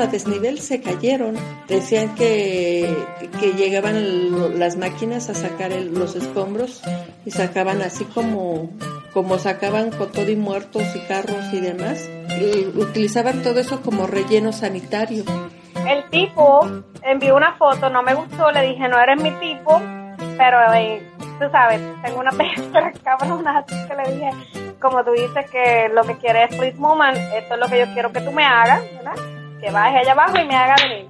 a desnivel se cayeron. Decían que, que llegaban las máquinas a sacar los escombros y sacaban así como, como sacaban con todo y muertos y carros y demás. Y utilizaban todo eso como relleno sanitario. El tipo envió una foto, no me gustó, le dije, no eres mi tipo, pero eh, tú sabes, tengo una peste cabrona, así que le dije, como tú dices que lo que quieres es Woman, esto es lo que yo quiero que tú me hagas, ¿verdad? Que baje allá abajo y me haga venir.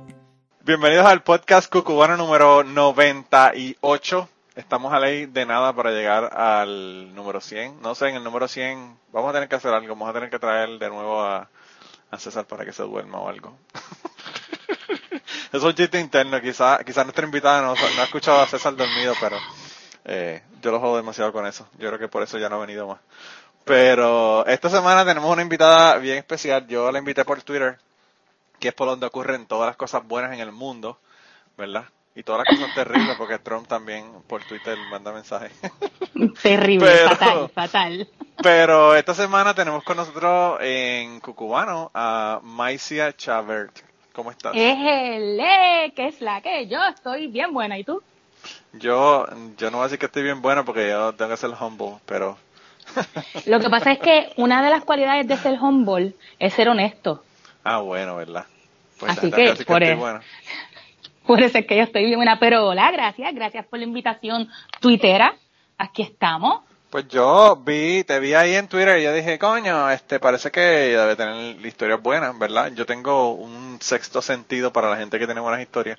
Bienvenidos al podcast cucubano número 98. Estamos a ley de nada para llegar al número 100. No sé, en el número 100 vamos a tener que hacer algo. Vamos a tener que traer de nuevo a, César para que se duerma o algo. es un chiste interno. Quizá, quizá nuestra invitada no, no ha escuchado a César dormido, pero eh, yo lo jodo demasiado con eso. Yo creo que por eso ya no ha venido más. Pero esta semana tenemos una invitada bien especial. Yo la invité por Twitter, que es por donde ocurren todas las cosas buenas en el mundo, ¿verdad? Y todas las cosas terribles, porque Trump también por Twitter manda mensajes. Terrible, fatal, fatal. Pero esta semana tenemos con nosotros en Cucubano a Maicia Chavert. ¿Cómo estás? ¡Ejele! ¿Qué es la que? Yo estoy bien buena, ¿y tú? Yo, yo no voy a decir que estoy bien buena porque yo tengo que ser humble, pero... Lo que pasa es que una de las cualidades de ser humble es ser honesto. Ah, bueno, ¿verdad? Pues Así que, por, eso, por eso es que yo estoy bien buena. Pero hola, gracias, gracias por la invitación tuitera. Aquí estamos. Pues yo vi, te vi ahí en Twitter y yo dije, coño, este parece que debe tener historias buenas, ¿verdad? Yo tengo un sexto sentido para la gente que tiene buenas historias.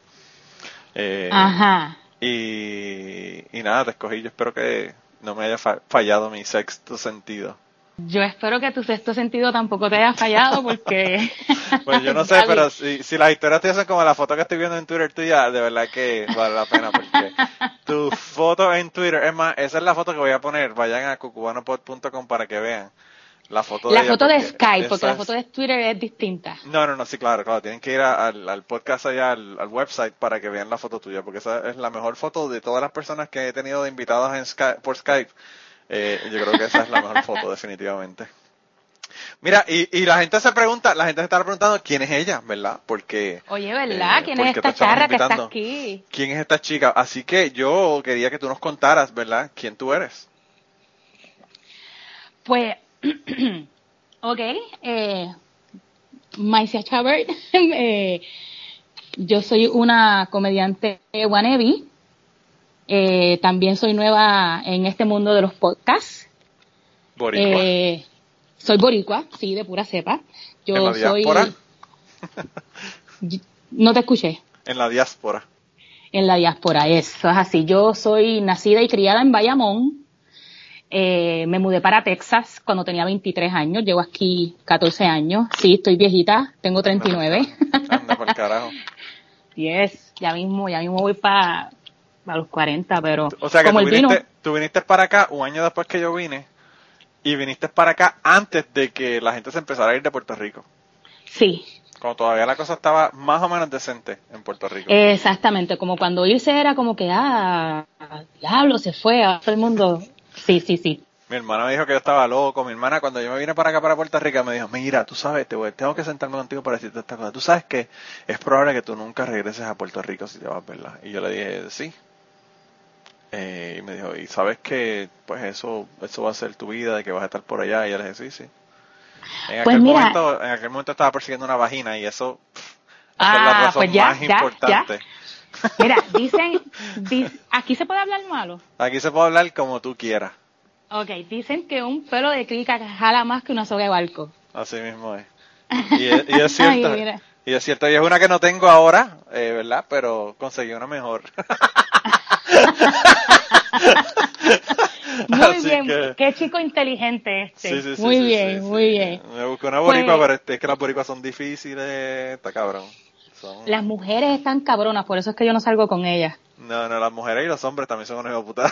Eh, Ajá. Y, y nada, te escogí. Yo espero que no me haya fallado mi sexto sentido. Yo espero que tu sexto sentido tampoco te haya fallado porque... pues yo no sé, pero si, si las historias te hacen como la foto que estoy viendo en Twitter tuya, de verdad que vale la pena porque tu foto en Twitter, es más, esa es la foto que voy a poner, vayan a cucubanopod.com para que vean la foto de, la foto de Skype, porque la foto de Twitter es distinta. No, no, no, sí, claro, claro. Tienen que ir al, al, podcast allá, al, website, para que vean la foto tuya, porque esa es la mejor foto de todas las personas que he tenido de invitados en Skype, por Skype. Eh, yo creo que esa es la mejor foto, definitivamente. Mira, y, y la gente se pregunta, la gente se está preguntando quién es ella, ¿verdad? Porque... Oye, ¿verdad? Eh, ¿Quién es esta charra que está aquí? ¿Quién es esta chica? Así que yo quería que tú nos contaras, ¿verdad? ¿Quién tú eres? Pues, ok, eh, Maicia Chabert, eh, yo soy una comediante wannabe, eh, también soy nueva en este mundo de los podcasts. Boricua. Eh, soy boricua, sí, de pura cepa. Yo ¿En la diáspora? no te escuché. En la diáspora. En la diáspora, eso es así. Yo soy nacida y criada en Bayamón. Eh, me mudé para Texas cuando tenía 23 años. Llevo aquí 14 años. Sí, estoy viejita. Tengo 39. Anda por carajo. Yes, ya mismo, ya mismo voy para a los 40, pero o sea que tú, viniste, tú viniste para acá un año después que yo vine y viniste para acá antes de que la gente se empezara a ir de Puerto Rico. Sí. Cuando todavía la cosa estaba más o menos decente en Puerto Rico. Exactamente, como cuando irse era como que, ah, diablo, se fue, a todo el mundo. Sí, sí, sí. Mi hermana me dijo que yo estaba loco. Mi hermana, cuando yo me vine para acá, para Puerto Rico, me dijo, mira, tú sabes, te voy, tengo que sentarme contigo para decirte esta cosa. Tú sabes que es probable que tú nunca regreses a Puerto Rico si te vas, ¿verdad? Y yo le dije, sí, eh, y me dijo, ¿y sabes que pues eso eso va a ser tu vida, de que vas a estar por allá? Y yo le dije, sí, sí. En, pues aquel, mira, momento, en aquel momento estaba persiguiendo una vagina y eso ah, es la razón pues ya, más ya, importante. Ya. Mira, dicen, dicen, aquí se puede hablar malo. Aquí se puede hablar como tú quieras. Ok, dicen que un pelo de crica jala más que una soga de barco. Así mismo es. Y es, y es cierto. Ay, y es cierto, y es una que no tengo ahora, eh, ¿verdad? Pero conseguí una mejor. muy bien, qué chico inteligente este. Sí, sí, muy sí, bien, muy bien. Me busqué una boricua, pues, pero es que las boricuas son difíciles, está cabrón. Son... Las mujeres están cabronas, por eso es que yo no salgo con ellas. No, no, las mujeres y los hombres también son unos putas.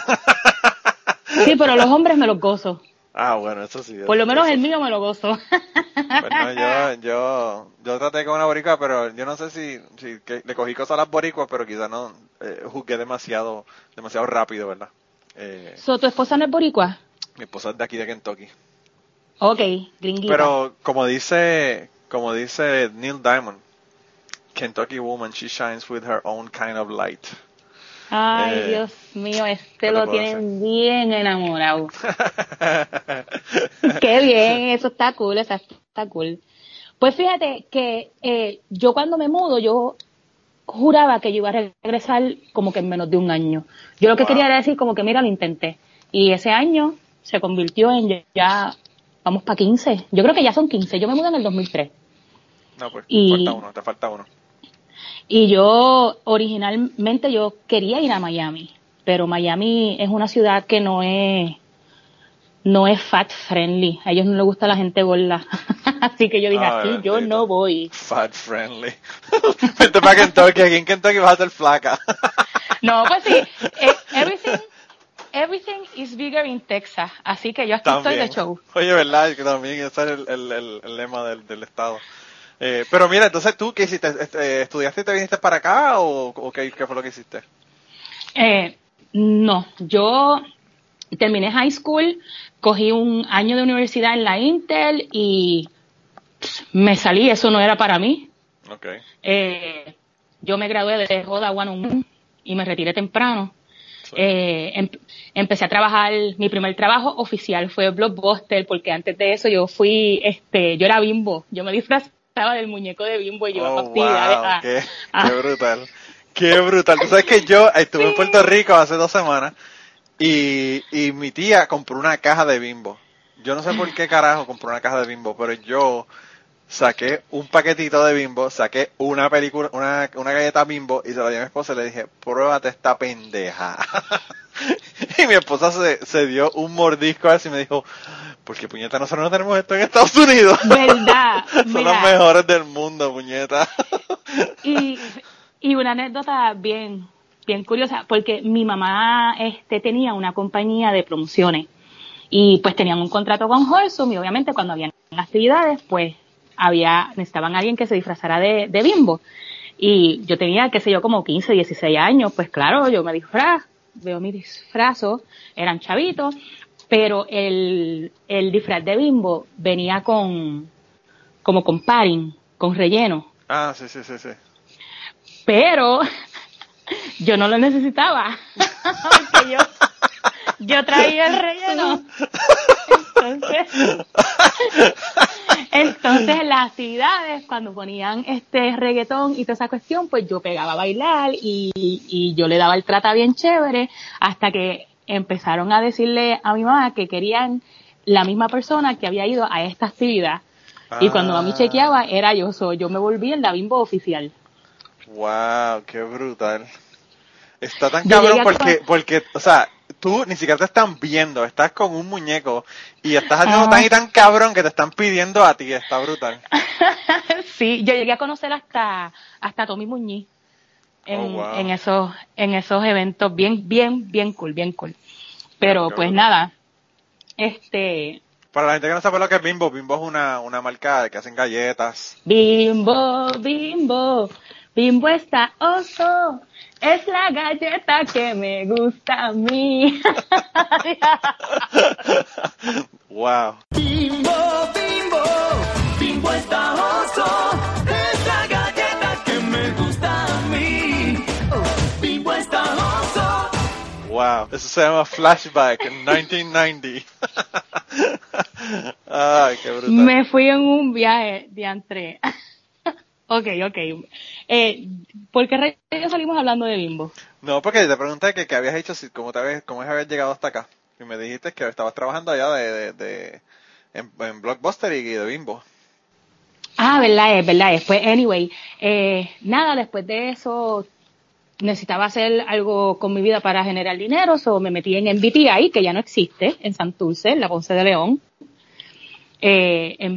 sí, pero los hombres me los gozo. Ah, bueno, eso sí. Por lo menos el mío me lo gozo. Pues no, yo, yo, yo traté con una boricua, pero yo no sé si, si que le cogí cosas a las boricuas, pero quizás no eh, juzgué demasiado, demasiado rápido, ¿verdad? Eh, so, ¿Tu esposa no es boricua? Mi esposa es de aquí de Kentucky. Ok, gringuita. Pero como dice, como dice Neil Diamond, Kentucky woman, she shines with her own kind of light. Ay, Eh, Dios mío, ¿qué este te lo tienen bien enamorado. Qué bien, eso está cool, eso está cool. Pues fíjate que eh, yo cuando me mudo, yo juraba que yo iba a regresar como que en menos de un año. Yo lo que Wow. quería era decir como que mira, lo intenté. Y ese año se convirtió en ya- ya, vamos para 15. Yo creo que ya son 15. Yo me mudé en el 2003. no, pues Y- falta uno, te falta uno. Y yo originalmente yo quería ir a Miami, pero Miami es una ciudad que no es no es fat friendly. A ellos no les gusta la gente gorda. Así que yo dije, Ay, aquí yo no voy. Fat friendly. Vente para Kentucky, aquí en Kentucky vas a ser flaca. No, pues sí, eh, everything everything is bigger in Texas. Así que yo aquí estoy de show. Oye, ¿verdad? Que también ese es el, el, el, el lema del, del estado. Eh, pero mira, entonces tú, ¿qué hiciste? Este, ¿Estudiaste y te viniste para acá o, o qué, qué fue lo que hiciste? Eh, no, yo terminé high school, cogí un año de universidad en la Intel y me salí, eso no era para mí. Ok. Eh, yo me gradué de Roda 101 y me retiré temprano. Sí. Eh, em- empecé a trabajar, mi primer trabajo oficial fue Blockbuster, porque antes de eso yo fui, este, yo era bimbo, yo me disfrazaba del muñeco de bimbo y yo iba Oh, actividades. wow, a- qué, a- qué brutal. Qué brutal. Tú sabes que yo estuve en Puerto Rico hace dos semanas y, y mi tía compró una caja de bimbo. Yo no sé por qué carajo compró una caja de bimbo, pero yo saqué un paquetito de bimbo, saqué una película, una, una galleta bimbo y se la di a mi esposa y le dije, pruébate esta pendeja. y mi esposa se, se dio un mordisco así y me dijo, porque puñeta, nosotros no tenemos esto en Estados Unidos. ¿Verdad? Son Mira. los mejores del mundo, puñeta. Y, y una anécdota bien, bien curiosa, porque mi mamá este, tenía una compañía de promociones y pues tenían un contrato con Wholesome y obviamente cuando habían actividades pues había, necesitaban a alguien que se disfrazara de, de bimbo. Y yo tenía, qué sé yo, como 15, 16 años, pues claro, yo me disfraz, veo mi disfrazo, eran chavitos, pero el, el disfraz de bimbo venía con, como con padding, con relleno Ah, sí, sí, sí, sí. pero yo no lo necesitaba porque yo yo traía el relleno entonces entonces en las actividades cuando ponían este reggaetón y toda esa cuestión pues yo pegaba a bailar y, y yo le daba el trata bien chévere hasta que empezaron a decirle a mi mamá que querían la misma persona que había ido a esta actividad y cuando mami Ah. chequeaba era yo, so, yo me volví en la bimbo oficial. Wow, qué brutal. Está tan Yo cabrón porque, porque, o sea, tú ni siquiera te están viendo, estás con un muñeco y estás haciendo Ah. tan y tan cabrón que te están pidiendo a ti, está brutal. sí, yo llegué a conocer hasta hasta Tommy Muñiz en, Oh, wow. en esos en esos eventos bien bien bien cool, bien cool. Pero Qué pues brutal. nada, este Para la gente que no sabe lo que es Bimbo, Bimbo es una, una marca que hacen galletas. Bimbo, Bimbo, Bimbo está oso, es la galleta que me gusta a mí. wow. Bimbo, bimbo, bimbo está oso. Es la galleta que me gusta a mí. Oh, bimbo está oso. Wow. Eso se llama Flashback en 1990. Ay, qué brutal. me fui en un viaje de entre. Ok, ok. Eh, ¿Por qué rayos salimos hablando de Bimbo? No, porque te pregunté que, que habías hecho, si, cómo, te habías, cómo habías llegado hasta acá. Y me dijiste que estabas trabajando allá de, de, de- en, en Blockbuster y de Bimbo. Ah, verdad es, verdad es. Pues, anyway, eh, nada, después de eso necesitaba hacer algo con mi vida para generar dinero, so me metí en MBTI, que ya no existe, en Santurce, en la Ponce de León. Eh, en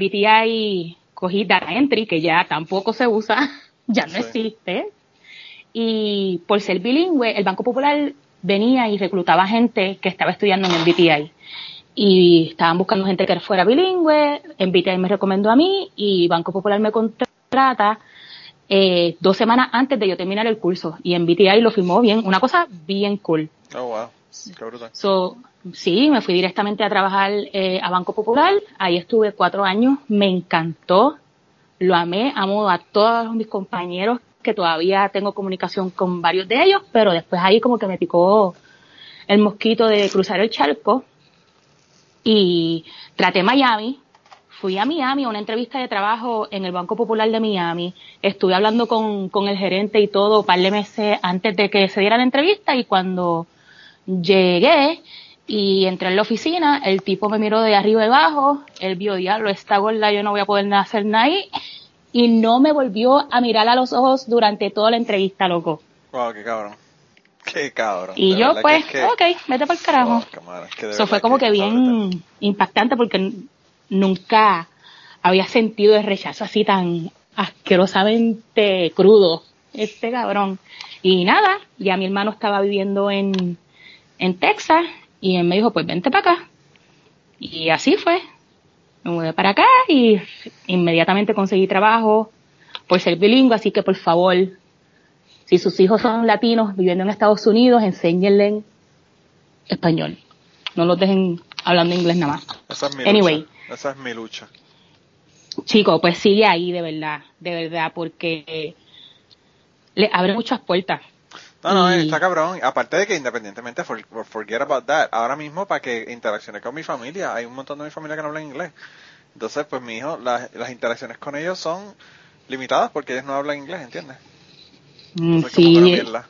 cogí Data Entry, que ya tampoco se usa, ya no Sí. existe. Y por ser bilingüe, el Banco Popular venía y reclutaba gente que estaba estudiando en MBTI y estaban buscando gente que fuera bilingüe, MBTI me recomendó a mí y Banco Popular me contrata eh, dos semanas antes de yo terminar el curso y MBTI lo firmó bien, una cosa bien cool. Oh, wow. Qué brutal. So, sí, me fui directamente a trabajar eh, a Banco Popular, ahí estuve cuatro años, me encantó, lo amé, amo a todos mis compañeros que todavía tengo comunicación con varios de ellos, pero después ahí como que me picó el mosquito de cruzar el charco. Y traté Miami, fui a Miami a una entrevista de trabajo en el Banco Popular de Miami, estuve hablando con, con el gerente y todo un par de meses antes de que se diera la entrevista y cuando llegué y entré en la oficina, el tipo me miró de arriba y abajo, él vio, diablo, esta gorda, yo no voy a poder hacer nada ahí, y no me volvió a mirar a los ojos durante toda la entrevista, loco. Wow, qué cabrón. Qué cabrón. Y yo pues, que ok, vete para el carajo. Es que Eso fue como que bien impactante porque nunca había sentido el rechazo así tan asquerosamente crudo. Este cabrón. Y nada, ya mi hermano estaba viviendo en, en Texas y él me dijo, pues vente para acá. Y así fue. Me mudé para acá y inmediatamente conseguí trabajo por ser bilingüe, así que por favor, si sus hijos son latinos viviendo en Estados Unidos, enséñenle español. No los dejen hablando inglés nada más. Esa es mi Anyway. lucha. Esa es mi lucha. Chico, pues sigue ahí de verdad, de verdad, porque le abre muchas puertas. No, no, Y- está cabrón. Aparte de que independientemente, for- for- forget about that. Ahora mismo, para que interacciones con mi familia, hay un montón de mi familia que no hablan inglés. Entonces, pues mi hijo, las, las interacciones con ellos son limitadas porque ellos no hablan inglés, ¿entiendes? Mm, Entonces, sí, mierda.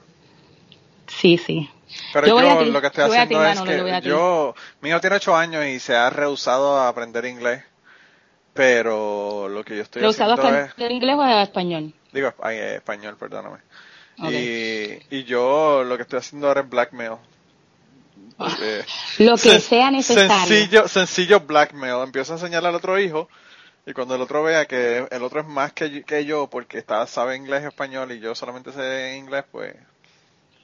sí, sí. Pero Yo yo, ti, lo que estoy haciendo ti, es a que yo, mi hijo tiene 8 años y se ha rehusado a aprender inglés, pero lo que yo estoy ¿Lo usado haciendo a es, español o a español? digo, ay, eh, español, perdóname. Y, y yo lo que estoy haciendo ahora es blackmail. Eh, Lo que sea necesario. Sencillo, sencillo blackmail. Empiezo a enseñarle al otro hijo y cuando el otro vea que el otro es más que, yo- que yo porque está, sabe inglés y español y yo solamente sé inglés, pues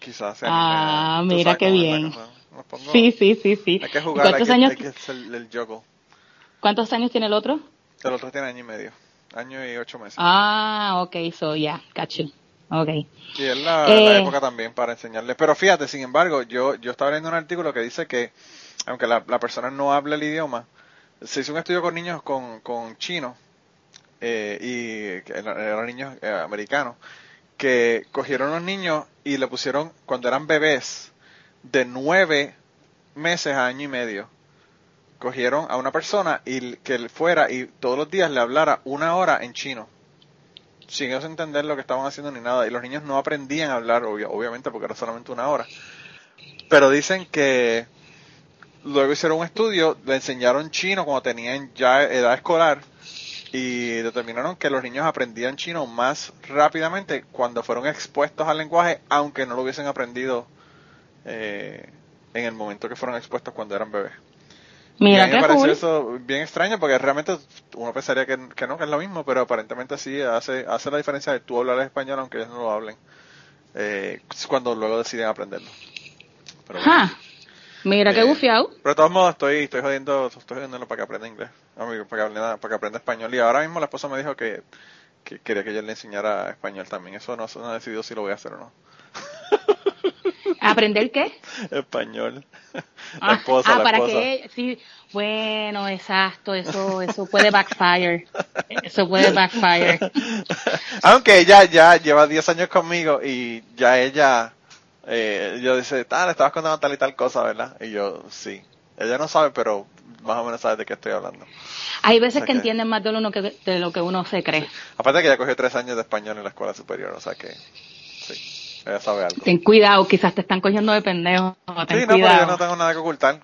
quizás sea Ah, mira qué bien. Sí, sí, sí, sí. Hay que jugar, hay ¿Cuántos que, años, hay que hacer el, el juggle. ¿Cuántos años tiene el otro? El otro tiene año y medio. Año y ocho meses. Ah, ok, so yeah, got you. Okay. Y es la, Eh. la época también para enseñarle. Pero fíjate, sin embargo, yo, yo estaba leyendo un artículo que dice que, aunque la, la persona no habla el idioma, se hizo un estudio con niños con, con chino eh, y que eran eran niños eh, americanos que cogieron a los niños y le pusieron, cuando eran bebés, de nueve meses a año y medio, cogieron a una persona y que él fuera y todos los días le hablara una hora en chino sin ellos entender lo que estaban haciendo ni nada. Y los niños no aprendían a hablar, obvia- obviamente, porque era solamente una hora. Pero dicen que luego hicieron un estudio, le enseñaron chino cuando tenían ya edad escolar y determinaron que los niños aprendían chino más rápidamente cuando fueron expuestos al lenguaje, aunque no lo hubiesen aprendido eh, en el momento que fueron expuestos cuando eran bebés. Y Mira a mí me qué pareció cool. eso bien extraño porque realmente uno pensaría que, que no, que es lo mismo, pero aparentemente sí hace, hace la diferencia de tú hablar español aunque ellos no lo hablen, eh, cuando luego deciden aprenderlo. Pero, bueno. Mira qué Eh, bufiado. pero de todos modos estoy, estoy jodiendo, estoy jodiéndolo para que aprenda inglés, amigo, para que aprenda, para que aprenda español. Y ahora mismo la esposa me dijo que, que quería que yo le enseñara español también. Eso no, no he decidido si lo voy a hacer o no. ¿Aprender qué? Español. La Ah, esposa, ah, la para esposa. que sí, bueno, exacto, eso eso puede backfire. Eso puede backfire. Aunque ella ya lleva 10 años conmigo y ya ella, eh, yo dice, tal, estabas contando tal y tal cosa, ¿verdad? Y yo, sí. Ella no sabe, pero más o menos sabe de qué estoy hablando. Hay veces O sea que que- entienden más de, uno que, de lo que uno se cree. Aparte que ella cogió 3 años de español en la escuela superior, o sea que, sí, ella sabe algo. Ten cuidado, quizás te están cogiendo de pendejo. Ten Sí, no, pero cuidado. yo no tengo nada que ocultar.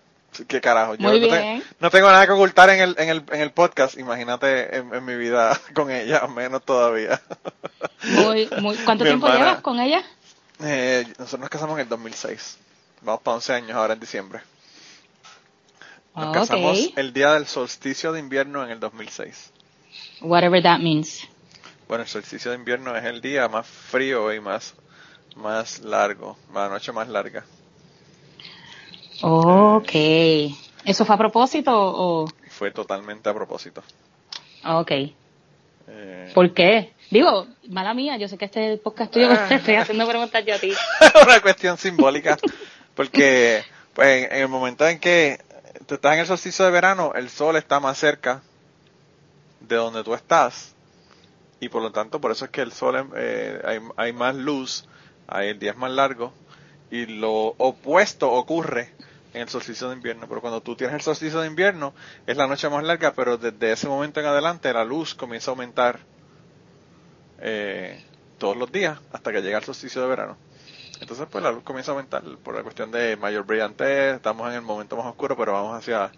¿Qué carajo? Yo Muy no, te- bien. no tengo nada que ocultar en el, en el, en el podcast. Imagínate en, en mi vida con ella, menos todavía. Muy, muy, ¿Cuánto Mi tiempo hermana- llevas con ella? Eh, nosotros nos casamos en el 2006. Vamos para 11 años ahora en diciembre. Nos casamos el día del solsticio de invierno en el 2006. Whatever that means. Bueno, el solsticio de invierno es el día más frío y más, más largo, la noche más larga. Ok. ¿Eso fue a propósito o...? Fue totalmente a propósito. Ok. Eh, ¿Por qué? Digo, mala mía, yo sé que este es el podcast tuyo, Ah. te estoy haciendo preguntas yo a ti. una cuestión simbólica, porque pues, en, en el momento en que tú estás en el solsticio de verano, el sol está más cerca de donde tú estás y por lo tanto por eso es que el sol eh, hay, hay más luz, hay, el día es más largo y lo opuesto ocurre en el solsticio de invierno, pero cuando tú tienes el solsticio de invierno es la noche más larga, pero desde ese momento en adelante la luz comienza a aumentar eh, todos los días hasta que llega el solsticio de verano. Entonces pues la luz comienza a aumentar por la cuestión de mayor brillantez, estamos en el momento más oscuro, pero vamos hacia,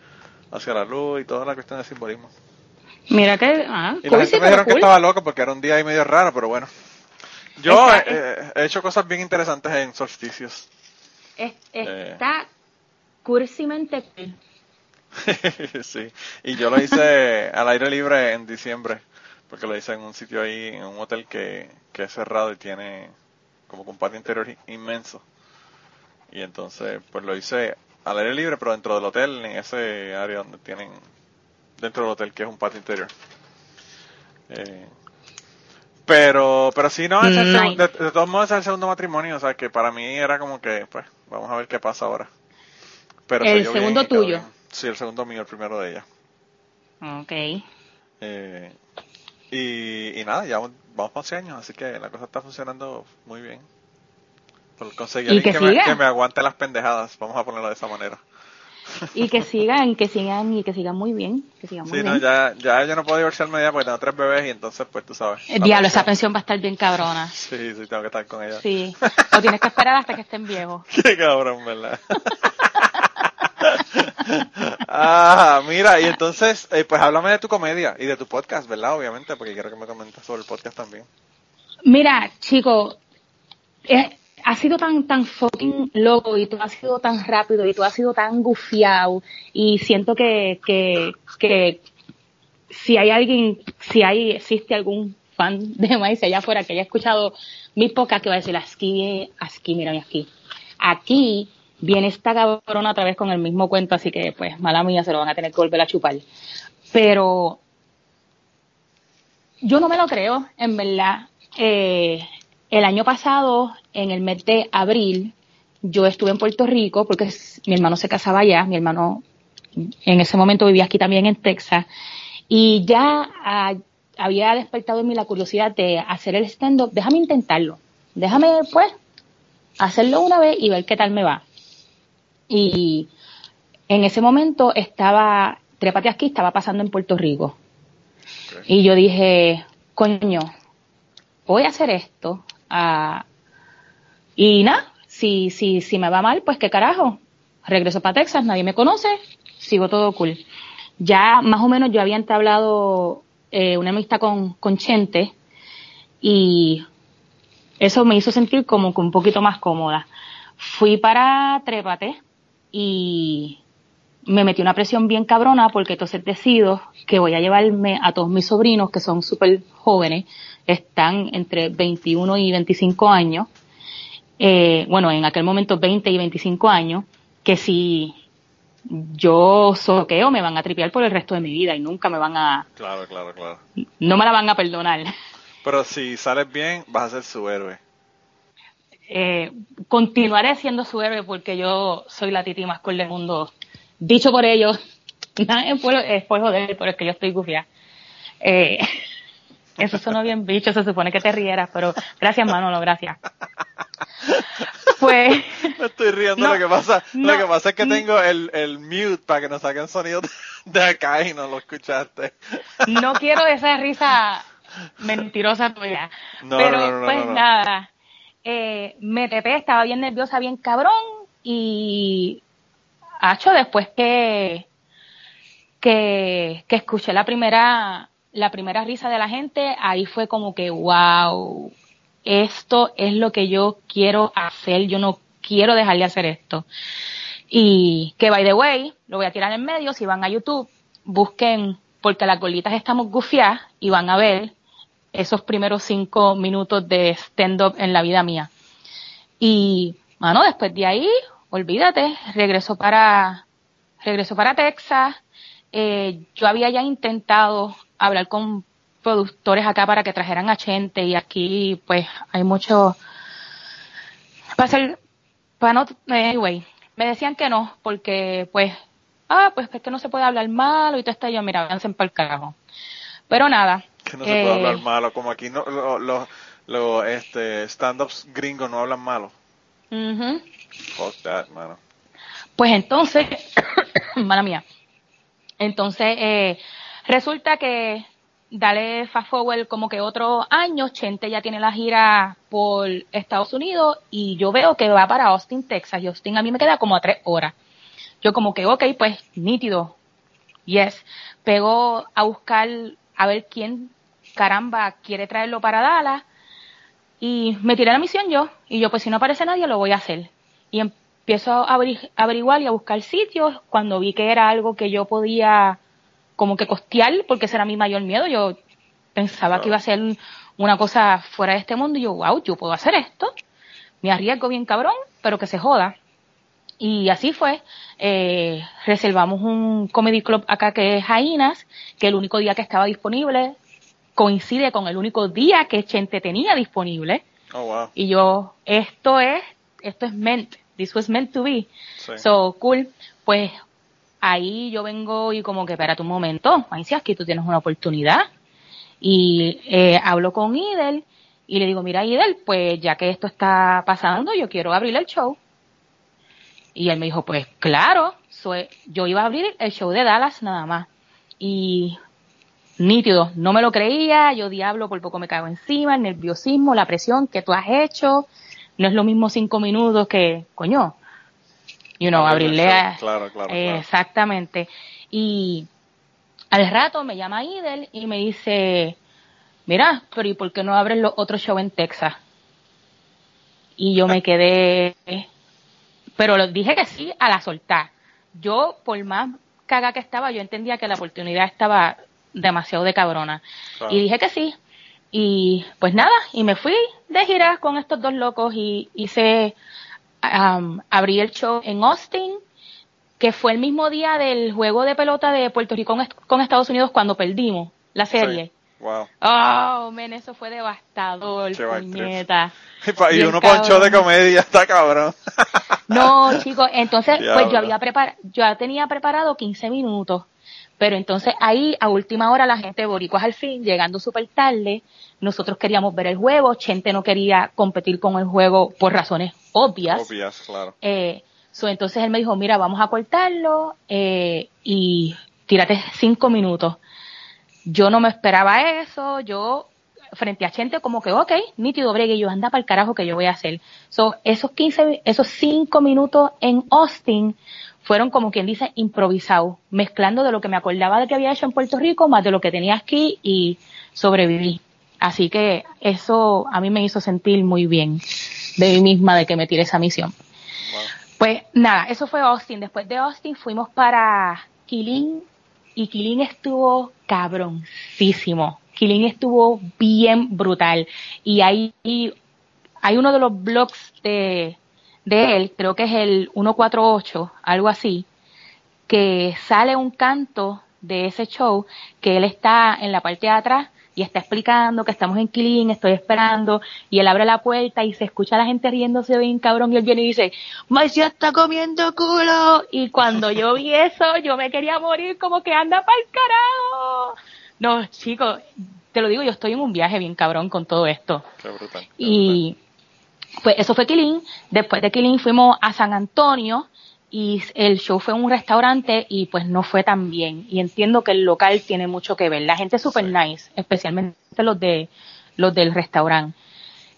hacia la luz y toda la cuestión de simbolismo. Mira que. Ah, Y la gente me dijeron que estaba loco porque era un día ahí medio raro, pero bueno. Yo Está- eh, he hecho cosas bien interesantes en solsticios. Es- Eh. está cursimente cool. sí, y yo lo hice al aire libre en diciembre, porque lo hice en un sitio ahí, en un hotel que, que es cerrado y tiene como un patio interior inmenso. Y entonces, pues lo hice al aire libre, pero dentro del hotel, en ese área donde tienen, dentro del hotel que es un patio interior. Eh, pero, pero sí, no, es el Nice. segun- de, de todos modos es el segundo matrimonio, o sea que para mí era como que, pues, vamos a ver qué pasa ahora. Pero El bien segundo tuyo. bien. Sí, el segundo mío, el primero de ella. Ok. Eh, y, y nada, ya vamos para 11 años, así que la cosa está funcionando muy bien. Por conseguir que que, me, que me aguante las pendejadas, vamos a ponerlo de esa manera. Y que sigan, que sigan y que sigan muy bien. Que sigan muy Sí, no, ya, ya yo no puedo divorciarme ya porque tengo tres bebés y entonces, pues tú sabes. La diablo, esa pensión. pensión va a estar bien cabrona. Sí, sí, tengo que estar con ella. Sí. O tienes que esperar hasta que estén viejos. Qué cabrón, ¿verdad? ah, mira, y entonces, eh, pues háblame de tu comedia y de tu podcast, ¿verdad? Obviamente, porque quiero que me comentes sobre el podcast también. Mira, chico, eh, ha sido tan, tan fucking loco y todo ha sido tan rápido y todo ha sido tan gufiado y siento que, que, que si hay alguien, si hay, existe algún fan de Maíz allá afuera que haya escuchado mi podcast que va a decir, aquí, aquí, mira, aquí, aquí viene esta cabrona otra vez con el mismo cuento, así que pues mala mía, se lo van a tener que volver a chupar. Pero yo no me lo creo, en verdad. Eh, el año pasado, en el mes de abril, yo estuve en Puerto Rico porque mi hermano se casaba allá, mi hermano en ese momento vivía aquí también en Texas, y ya ah, había despertado en mí la curiosidad de hacer el stand-up. Déjame intentarlo, déjame pues hacerlo una vez y ver qué tal me va. Y en ese momento estaba, Trépate aquí, estaba pasando en Puerto Rico. Y yo dije, coño, voy a hacer esto. ah, y nada, si, si, si me va mal, pues qué carajo. Regreso para Texas, nadie me conoce, sigo todo cool. Ya más o menos yo había entablado eh, una amistad con, con Chente y eso me hizo sentir como que un poquito más cómoda. Fui para Trépate y me metí una presión bien cabrona porque entonces decido que voy a llevarme a todos mis sobrinos que son súper jóvenes, están entre 21 y 25 años, eh, bueno, en aquel momento 20 y 25 años, que si yo soqueo me van a tripear por el resto de mi vida y nunca me van a, Claro, claro, claro. no me la van a perdonar. Pero si sales bien, vas a ser su héroe. Eh, continuaré siendo su héroe porque yo soy la titi más cool del mundo. Dicho por ellos, nada es por, es por joder, pero es que yo estoy gufia. Eh, eso sonó bien bicho, se supone que te rieras, pero gracias Manolo, gracias. Pues, Me estoy riendo, No, lo que pasa, no, lo que pasa es que mm. tengo el, el mute para que no saquen sonido de acá y no lo escuchaste. no quiero esa risa mentirosa tuya. No, pero pues nada, eh, me trepé, estaba bien nerviosa, bien cabrón y hacho después que que, que escuché la primera la primera risa de la gente, ahí fue como que wow, esto es lo que yo quiero hacer, yo no quiero dejar de hacer esto. Y que by the way, lo voy a tirar en medio, si van a YouTube, busquen porque las gorditas estamos gufiadas y van a ver esos primeros cinco minutos de stand-up en la vida mía. Y, mano, después de ahí, olvídate, regresó para, regresó para Texas. Eh, yo había ya intentado hablar con productores acá para que trajeran a Chente y aquí, pues, hay mucho, para ser, para no, anyway, me decían que no, porque, pues, ah, pues es que no se puede hablar malo y todo está yo, mira, váyanse para el carajo. Pero nada, Que no se puede Eh. hablar malo, como aquí no, los lo, lo, este, stand-ups gringos no hablan malo. Ujú. Fuck that, mano. Pues entonces, mala mía. Entonces, eh, resulta que dale fast forward como que otro año, Chente ya tiene la gira por Estados Unidos y yo veo que va para Austin, Texas. Y Austin a mí me queda como a tres horas. Yo como que, ok, pues nítido. Yes. Pego a buscar a ver quién caramba quiere traerlo para Dallas. Y me tiré la misión yo. Y yo, pues si no aparece nadie, lo voy a hacer. Y empiezo a averiguar y a buscar sitios. Cuando vi que era algo que yo podía como que costear, porque ese era mi mayor miedo. Yo pensaba que iba a ser una cosa fuera de este mundo. Y yo, wow, yo puedo hacer esto. Me arriesgo bien cabrón, pero que se joda. Y así fue. Eh, reservamos un comedy club acá que es Jainas, que el único día que estaba disponible coincide con el único día que Chente tenía disponible. Oh, wow. Y yo, esto es, esto es meant, this was meant to be. Sí. So, cool. Pues ahí yo vengo y como que, espérate un momento, Mancia, aquí tú tienes una oportunidad. Y eh, hablo con Idel y le digo, mira Idel, pues ya que esto está pasando, yo quiero abrir el show. Y él me dijo, pues claro, so- yo iba a abrir el show de Dallas nada más. Y nítido, no me lo creía, yo diablo, por poco me cago encima, el nerviosismo, la presión que tú has hecho, no es lo mismo cinco minutos que, coño, you know, Abrirle a... claro, claro, Eh, claro. Exactamente. Y al rato me llama Idel y me dice, mira, pero ¿y por qué no abres los otros shows en Texas? Y yo me quedé, pero lo dije que sí a la soltar. Yo, por más caga que estaba, yo entendía que la oportunidad estaba demasiado de cabrona. Claro. Y dije que sí. Y pues nada, y me fui de gira con estos dos locos y hice, um, abrí el show en Austin, que fue el mismo día del juego de pelota de Puerto Rico con, est- con Estados Unidos cuando perdimos la serie. Sí. Wow. Oh, men, eso fue devastador, Qué puñeta. Y, uno ponchó de comedia, está cabrón. No, chicos, entonces, pues yo había preparado, yo tenía preparado 15 minutos, pero entonces ahí a última hora la gente de Boricuas al fin, llegando súper tarde, nosotros queríamos ver el juego, Chente no quería competir con el juego por razones obvias. Obvias, claro. Eh, so, entonces él me dijo, mira, vamos a cortarlo eh, y tírate cinco minutos. Yo no me esperaba eso, yo frente a Chente como que, ok, nítido bregue, yo anda para el carajo que yo voy a hacer. So, esos 15, esos cinco minutos en Austin fueron como quien dice improvisados, mezclando de lo que me acordaba de que había hecho en Puerto Rico más de lo que tenía aquí y sobreviví. Así que eso a mí me hizo sentir muy bien de mí misma de que me tiré esa misión. Wow. Pues nada, eso fue Austin. Después de Austin fuimos para Killing y Killing estuvo cabroncísimo. Killing estuvo bien brutal. Y ahí hay uno de los blogs de, de él, creo que es el 148, algo así, que sale un canto de ese show que él está en la parte de atrás y está explicando que estamos en Killing, estoy esperando, y él abre la puerta y se escucha a la gente riéndose bien cabrón y él viene y dice, Marcia está comiendo culo, y cuando yo vi eso, yo me quería morir como que anda pa'l carajo. No, chicos, te lo digo, yo estoy en un viaje bien cabrón con todo esto. Qué brutal. qué Y pues eso fue Killing. Después de Killing fuimos a San Antonio y el show fue en un restaurante y pues no fue tan bien. Y entiendo que el local tiene mucho que ver. La gente es super Sí. nice, especialmente los de los del restaurante.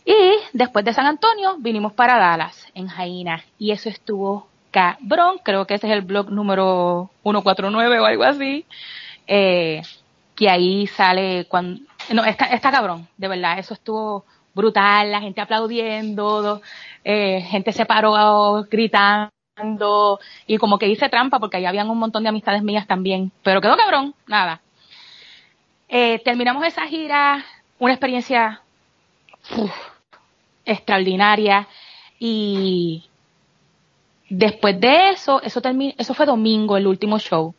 Y después de San Antonio vinimos para Dallas, en Jaina. Y eso estuvo cabrón. Creo que ese es el blog número 149 o algo así. Eh, que ahí sale cuando... No, está, está cabrón, de verdad. Eso estuvo brutal. La gente aplaudiendo, eh, gente se paró gritando y como que hice trampa porque ahí habían un montón de amistades mías también. Pero quedó cabrón, nada. Eh, terminamos esa gira, una experiencia extraordinaria y después de eso, eso eso fue domingo, el último show.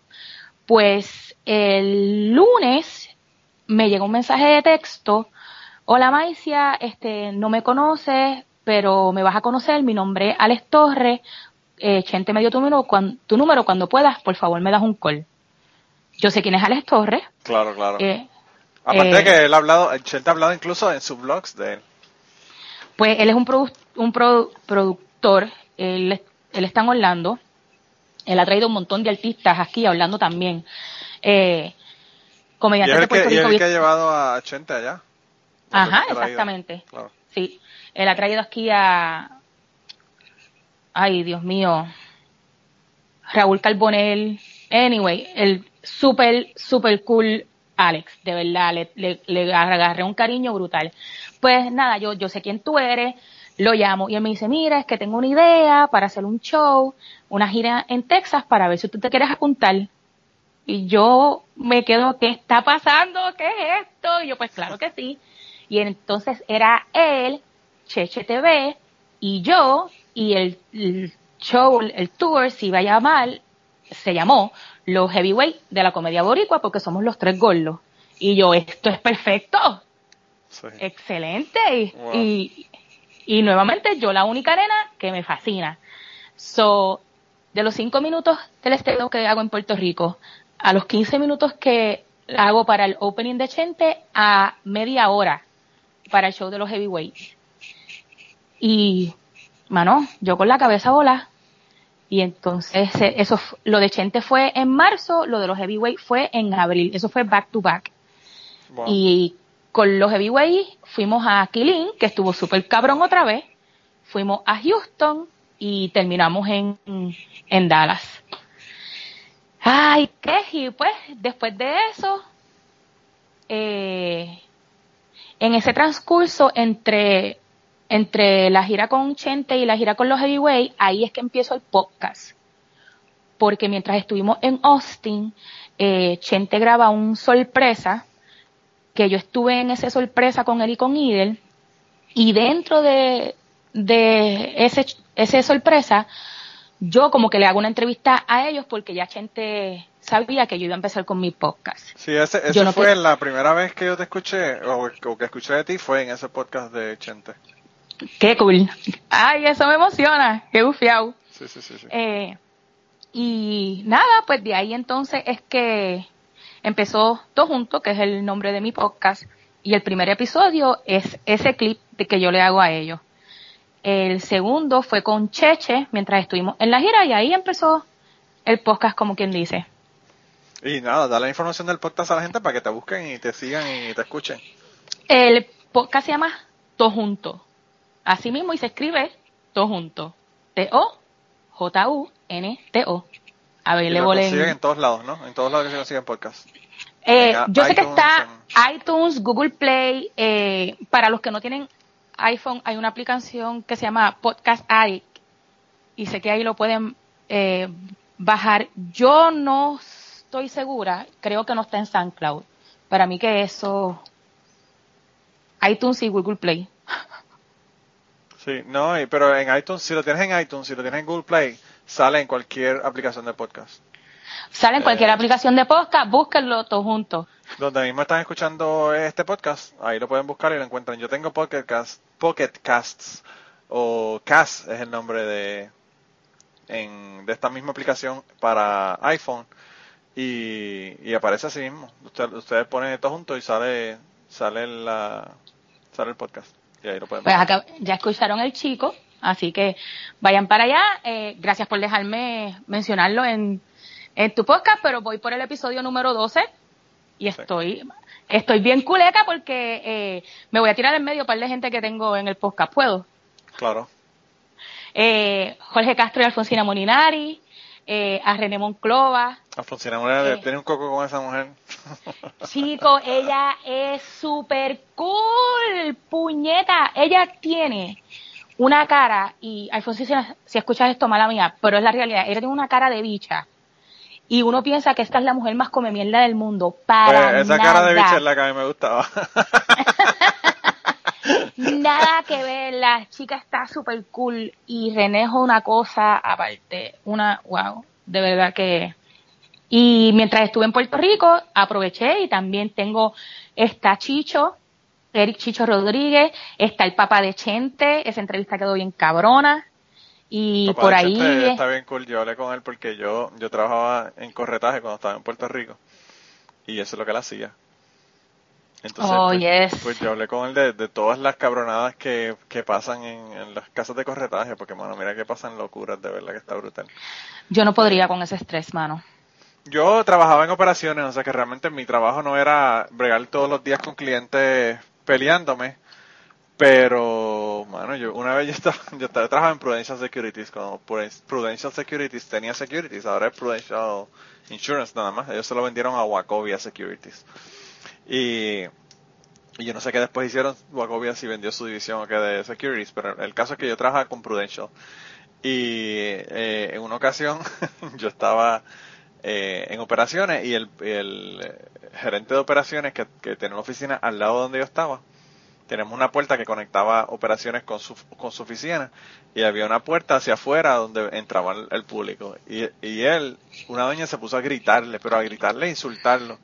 Pues el lunes me llegó un mensaje de texto. Hola Maicia, este, no me conoces, pero me vas a conocer. Mi nombre es Alex Torres. Eh, Chente me dio tu número, cuan- tu número cuando puedas, por favor me das un call. Yo sé quién es Alex Torres. Claro, claro. Eh, Aparte Eh, de que él ha hablado, Chente ha hablado incluso en sus blogs de él. Pues él es un, produ- un produ- productor, él, él está en Orlando, él ha traído un montón de artistas aquí hablando también. Eh, Y es comediantes de Puerto que, y Rico. el que ha llevado a Chente allá. Ajá, exactamente. Claro. Sí, él ha traído aquí a... Ay, Dios mío. Raúl Carbonell. Anyway, el super, super cool Alex, de verdad, le, le, le agarré un cariño brutal. Pues nada, yo, yo sé quién tú eres, lo llamo y él me dice, mira, es que tengo una idea para hacer un show, una gira en Texas para ver si tú te quieres apuntar. Y yo me quedo, ¿qué está pasando? ¿Qué es esto? Y yo, pues claro que sí. Y entonces era él, Cheche TV, y yo, y el, el show, el tour se iba a llamar, se llamó Los Heavyweight de la Comedia Boricua, porque somos los tres gordos. Y yo, esto es perfecto, Sí. excelente. Y, Wow. y, y nuevamente yo la única nena que me fascina. So, de los cinco minutos del estreno que hago en Puerto Rico, a los 15 minutos que hago para el opening de Chente, a media hora para el show de los heavyweights. Y, mano, yo con la cabeza bola. Y entonces, eh, eso, lo de Chente fue en marzo, lo de los heavyweights fue en abril. Eso fue back to back. Wow. Y con los heavyweights fuimos a Killeen, que estuvo súper cabrón otra vez. Fuimos a Houston y terminamos en, en Dallas. Ay, qué, y pues después de eso, eh, en ese transcurso entre, entre la gira con Chente y la gira con los heavyweights, ahí es que empiezo el podcast. Porque mientras estuvimos en Austin, eh, Chente graba un sorpresa que yo estuve en esa sorpresa con él y con Idel, y dentro de, de ese, ese sorpresa, yo como que le hago una entrevista a ellos porque ya gente sabía que yo iba a empezar con mi podcast. Sí, ese, ese Yo no fue la primera vez que yo te escuché, o, o que escuché de ti, fue en ese podcast de Chente. Qué cool. Ay, eso me emociona. Qué bufiao. Sí, sí, sí. sí. Eh, y nada, pues de ahí entonces es que empezó Todo Junto, que es el nombre de mi podcast, y el primer episodio es ese clip de que yo le hago a ellos. El segundo fue con Cheche mientras estuvimos en la gira y ahí empezó el podcast como quien dice. Y nada, da la información del podcast a la gente para que te busquen y te sigan y te escuchen. El podcast se llama Todo Junto. Así mismo y se escribe Todo Junto. T-O-J-U-N-T-O. A ver, Y le volen. consiguen en todos lados, ¿no? En todos lados que se consiguen podcast. Eh, yo sé que está iTunes, Google Play. eh, para los que no tienen iPhone, hay una aplicación que se llama Podcast Addict. Y sé que ahí lo pueden eh, bajar. Yo no estoy segura. Creo que no está en SoundCloud. Para mí que eso. iTunes y Google Play. Sí, no, pero en iTunes, si lo tienes en iTunes, si lo tienes en Google Play, sale en cualquier aplicación de podcast. Sale en cualquier Eh. aplicación de podcast, búsquenlo todos juntos. Donde mismo están escuchando este podcast, ahí lo pueden buscar y lo encuentran. Yo tengo Pocket, Cast, Pocket Casts, o Cast es el nombre de, en, de esta misma aplicación para iPhone, y, y aparece así mismo. Usted- ustedes ponen esto junto y sale, sale, la, sale el podcast. Y ahí lo pueden Pues acá ya escucharon el chico, así que vayan para allá. Eh, gracias por dejarme mencionarlo en, en tu podcast, pero voy por el episodio número 12 y estoy estoy bien culeca porque eh, me voy a tirar en medio un par de gente que tengo en el podcast. ¿Puedo? Claro. Eh, Jorge Castro y Alfonsina Molinari, eh, a René Monclova. Alfonsina Morena Sí. tiene un coco con esa mujer. Chico, ella es súper cool, puñeta. Ella tiene una cara, y Alfonso, si, si escuchas esto, mala mía, pero es la realidad. Ella tiene una cara de bicha. Y uno piensa que esta es la mujer más come mierda del mundo. Para Pues esa nada. cara de bicha es la que a mí me gustaba. Nada que ver, la chica está súper cool y René es una cosa aparte, una, wow, de verdad que... Y mientras estuve en Puerto Rico, aproveché y también tengo, está Chicho, Eric Chicho Rodríguez, está el papá de Chente, esa entrevista quedó bien cabrona, y Papá por ahí... Está bien cool. Yo hablé con él porque yo, yo trabajaba en corretaje cuando estaba en Puerto Rico. Y eso es lo que él hacía. Entonces, Oh, pues, yes. pues yo hablé con él de, de todas las cabronadas que, que pasan en, en las casas de corretaje, porque, mano, mira que pasan locuras, de verdad que está brutal. Yo no podría con ese estrés, mano. Yo trabajaba en operaciones, o sea que realmente mi trabajo no era bregar todos los días con clientes peleándome, pero, mano, yo una vez yo estaba, trabajando en Prudential Securities, cuando Pruden- Prudential Securities tenía Securities, ahora es Prudential Insurance nada más, ellos se lo vendieron a Wacovia Securities. Y, yo no sé qué después hicieron Wacovia si vendió su división o qué de Securities, pero el caso es que yo trabajaba con Prudential. Y eh, en una ocasión yo estaba eh, en operaciones y el, gerente de operaciones que tenía una oficina al lado donde yo estaba, tenemos una puerta que conectaba operaciones con su, con su oficina y había una puerta hacia afuera donde entraba el, público. Y, y él, una doña se puso a gritarle, pero a gritarle e insultarlo.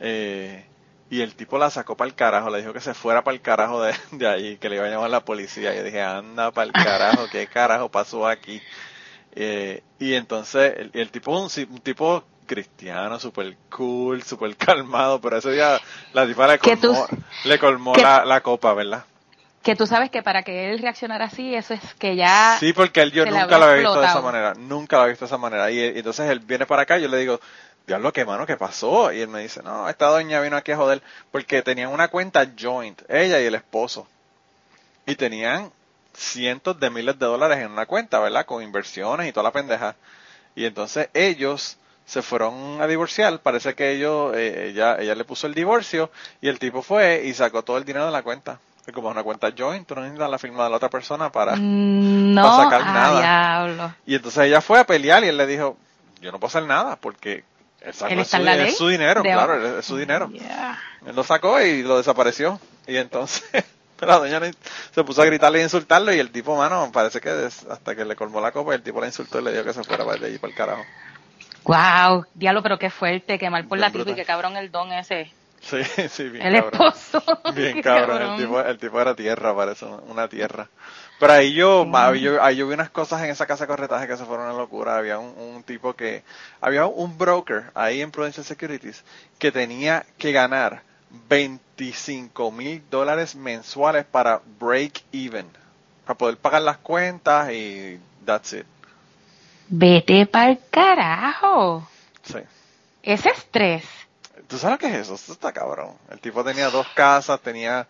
Eh, y el tipo la sacó para el carajo, le dijo que se fuera para el carajo de, ahí, que le iba a llamar la policía. Yo dije, anda para el carajo, ¿qué carajo pasó aquí? Eh, y entonces el, tipo, un tipo cristiano, super cool, super calmado, pero ese día la tipa le Que tú- colmó, le colmó que- la, la copa, ¿verdad? Que tú sabes que para que él reaccionara así, eso es que ya... Sí, porque él yo nunca lo había visto de esa manera, nunca lo había visto de esa manera. Y, y entonces él viene para acá y yo le digo, diablo, qué mano, ¿qué pasó? Y él me dice, no, esta doña vino aquí a joder porque tenían una cuenta joint, ella y el esposo. Y tenían cientos de miles de dólares en una cuenta, ¿verdad? Con inversiones y toda la pendeja. Y entonces ellos se fueron a divorciar, parece que ellos, eh, ella, ella le puso el divorcio y el tipo fue y sacó todo el dinero de la cuenta. Y como es una cuenta joint, tú no necesitas la firma de la otra persona para... Mm, para No, sacar ah, nada. diablo. Y entonces ella fue a pelear y él le dijo, yo no puedo hacer nada porque él sacó Él es está su, la es su dinero, de- claro, es, su dinero. Yeah. Él lo sacó y lo desapareció. Y entonces la doña se puso a gritarle e insultarlo y el tipo, mano, parece que des- hasta que le colmó la copa, el tipo la insultó y le dijo que se fuera para allí para el carajo. Wow, diablo, pero qué fuerte, qué mal por la Bien tipa y qué cabrón el don ese. Sí, sí, bien el cabrón. esposo. Bien cabrón, el tipo, el tipo era tierra, parece una- una tierra. Pero ahí yo, ahí yo, ahí yo vi unas cosas en esa casa de corretaje que se fueron una locura. Había un, un tipo que, había un broker ahí en Prudential Securities que tenía que ganar 25 mil dólares mensuales para break even, para poder pagar las cuentas y that's it. Vete pa'l carajo. Sí. Ese estrés. ¿Tú sabes qué es eso? Eso está cabrón. El tipo tenía dos casas, tenía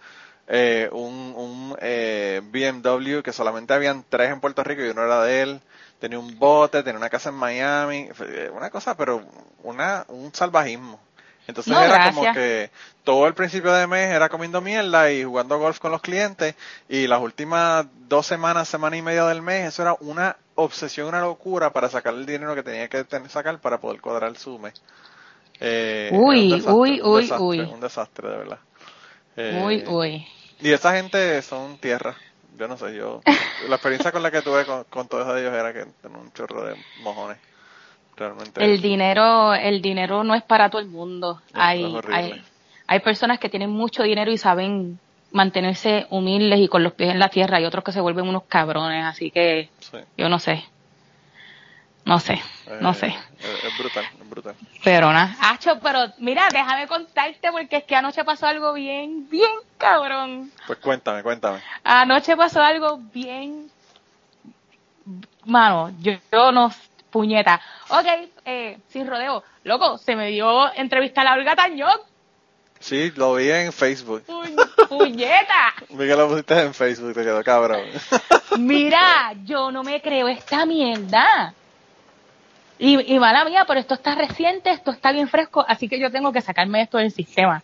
eh, un, un eh, BMW que solamente habían tres en Puerto Rico y uno era de él. Tenía un bote, tenía una casa en Miami. Eh, Una cosa, pero una, un salvajismo. Entonces No, era como que todo el principio de mes era comiendo mierda y jugando golf con los clientes y las últimas dos semanas, semana y media del mes, eso era una obsesión, una locura para sacar el dinero que tenía que tener, sacar para poder cuadrar su mes. Eh, Uy, desastre, uy, uy, desastre, uy. Un desastre, de verdad. Eh, Uy, uy. Y esa gente son tierra. Yo no sé, yo. La experiencia con la que tuve con, con todos ellos era que tenían un chorro de mojones. Realmente. El dinero, el dinero no es para todo el mundo. Hay, hay, hay personas que tienen mucho dinero y saben mantenerse humildes y con los pies en la tierra y otros que se vuelven unos cabrones, así que Sí. yo no sé. No sé, no Eh, sé. Es, es brutal, es brutal. Pero nada. Hacho, pero mira, déjame contarte porque es que anoche pasó algo bien, bien cabrón. Pues cuéntame, cuéntame. Anoche pasó algo bien. Mano, yo, yo no. Puñeta. Ok, eh, sin rodeo. Loco, se me dio entrevista a la Olga Tañón. Sí, lo vi en Facebook. Pu- Puñeta. Vi que lo pusiste en Facebook, te quedó cabrón. Mira, yo no me creo esta mierda. Y, y mala mía, pero esto está reciente, esto está bien fresco, así que yo tengo que sacarme esto del sistema.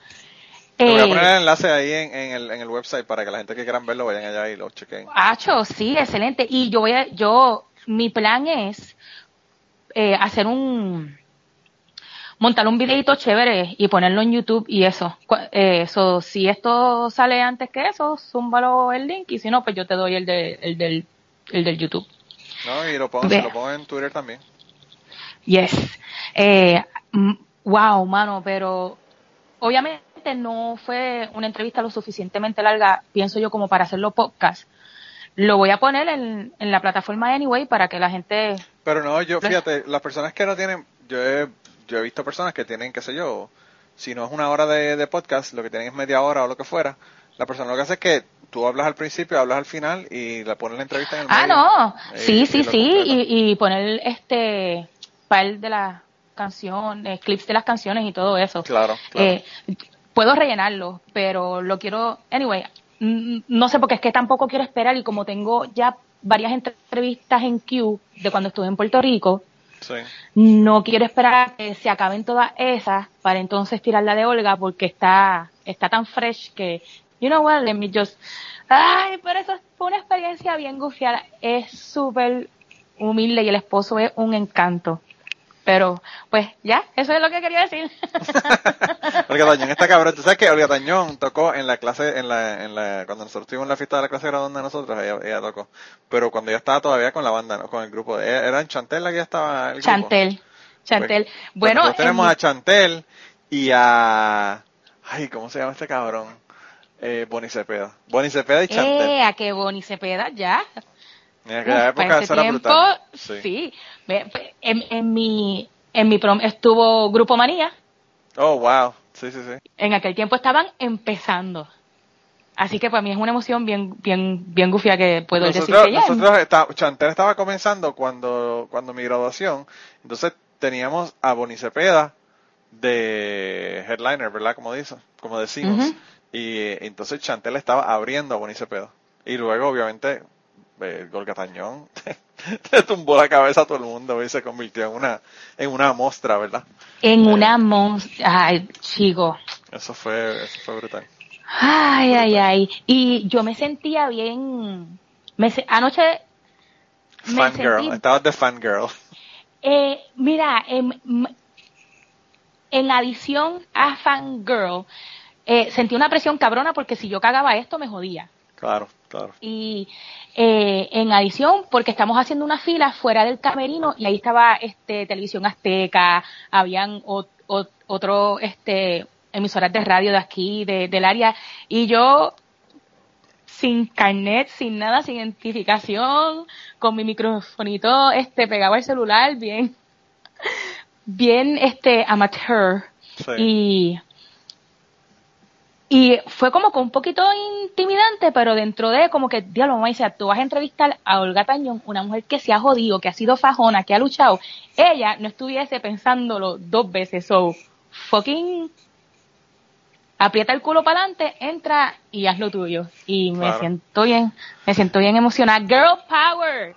Te voy a Eh, poner el enlace ahí en, en el, en el website para que la gente que quieran verlo vayan allá y lo chequen. Hacho, sí, excelente. Y yo voy a, yo, mi plan es eh, hacer un, montar un videito chévere y ponerlo en YouTube y eso. Cu- eh, Eso, si esto sale antes que eso, zúmbalo el link y si no, pues yo te doy el, de, el, del, el del YouTube. ¿No? Y lo pongo, lo pongo en Twitter también. Yes. Eh, wow, mano, pero obviamente no fue una entrevista lo suficientemente larga, pienso yo, como para hacerlo podcast. Lo voy a poner en, en la plataforma Anyway para que la gente... Pero no, yo, fíjate, las personas que no tienen, yo he, yo he visto personas que tienen, qué sé yo, si no es una hora de, de podcast, lo que tienen es media hora o lo que fuera, la persona lo que hace es que tú hablas al principio, hablas al final y le pones la entrevista en el Ah, medio. no. Sí, y sí, sí. Y, y poner este par de las canciones, clips de las canciones y todo eso. Claro, claro. Eh, puedo rellenarlo, pero lo quiero. Anyway, no sé porque es que tampoco quiero esperar y como tengo ya varias entrevistas en queue de cuando estuve en Puerto Rico, Sí. no quiero esperar a que se acaben todas esas para entonces tirar la de Olga porque está, está tan fresh que, you know what, let me just, ay, pero eso fue una experiencia bien gufiada, es súper humilde y el esposo es un encanto. Pero, pues, ya, eso es lo que quería decir. Olga Tañón está cabrón. Tú sabes que Olga Tañón tocó en la clase, en la, en la, cuando nosotros tuvimos la fiesta de la clase graduanda de nosotros, ella, ella tocó. Pero cuando ella estaba todavía con la banda, ¿no? con el grupo, de- era en Chantel la que ya estaba el grupo. Chantel, Chantel. Pues, bueno, tenemos en- a Chantel y a, ay, ¿cómo se llama este cabrón? Eh, Bonnie Cepeda. Bonnie Cepeda y Chantel. eh, a que Bonnie Cepeda, ya, en aquella Uf, época eso era tiempo, brutal. sí. Ve- En, en mi, en mi prom estuvo Grupo Manía. Oh, wow. Sí, sí, sí. En aquel tiempo estaban empezando. Así que para mí es una emoción bien, bien, bien gufia que puedo decir que nosotros está- Chantel estaba comenzando cuando, cuando mi graduación, entonces teníamos a Bonnie Cepeda de headliner, ¿verdad? Como dice, como decimos. Y eh, entonces Chantel estaba abriendo a Bonnie Cepeda. Y luego, obviamente, eh, Golga Tañón le tumbó la cabeza a todo el mundo y se convirtió en una, en una mostra, ¿verdad? En Eh. una monstruo. Ay, chico. Eso fue, eso fue brutal. Ay, ay, ay. Y yo me sentía bien. Me, se- anoche Fangirl, estabas de fangirl. Eh, mira, en, m- en adición a Fangirl, eh, sentí una presión cabrona porque si yo cagaba esto me jodía. Claro, claro. Y eh, en adición, porque estamos haciendo una fila fuera del camerino y ahí estaba este Televisión Azteca, habían otro este emisoras de radio de aquí, de- del área, y yo sin carnet, sin nada, sin identificación, con mi microfonito este pegado al celular, bien, bien este amateur. Sí. Y, y fue como que un poquito intimidante, pero dentro de como que, diablo, mamá dice, tú vas a entrevistar a Olga Tañón, una mujer que se ha jodido, que ha sido fajona, que ha luchado. Ella no estuviese pensándolo dos veces, so, fucking aprieta el culo para adelante, entra y haz lo tuyo. Y me Claro. siento bien, me siento bien emocionada. Girl Power.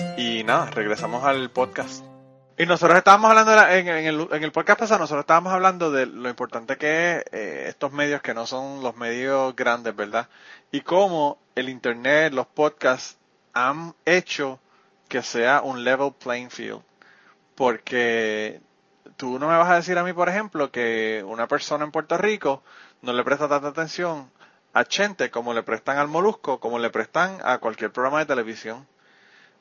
y nada, regresamos al podcast. Y nosotros estábamos hablando en, en el podcast pasado, nosotros estábamos hablando de lo importante que es eh, estos medios que no son los medios grandes, ¿verdad? Y cómo el internet, los podcasts han hecho que sea un level playing field. Porque tú no me vas a decir a mí, por ejemplo, que una persona en Puerto Rico no le presta tanta atención a Chente como le prestan al Molusco, como le prestan a cualquier programa de televisión.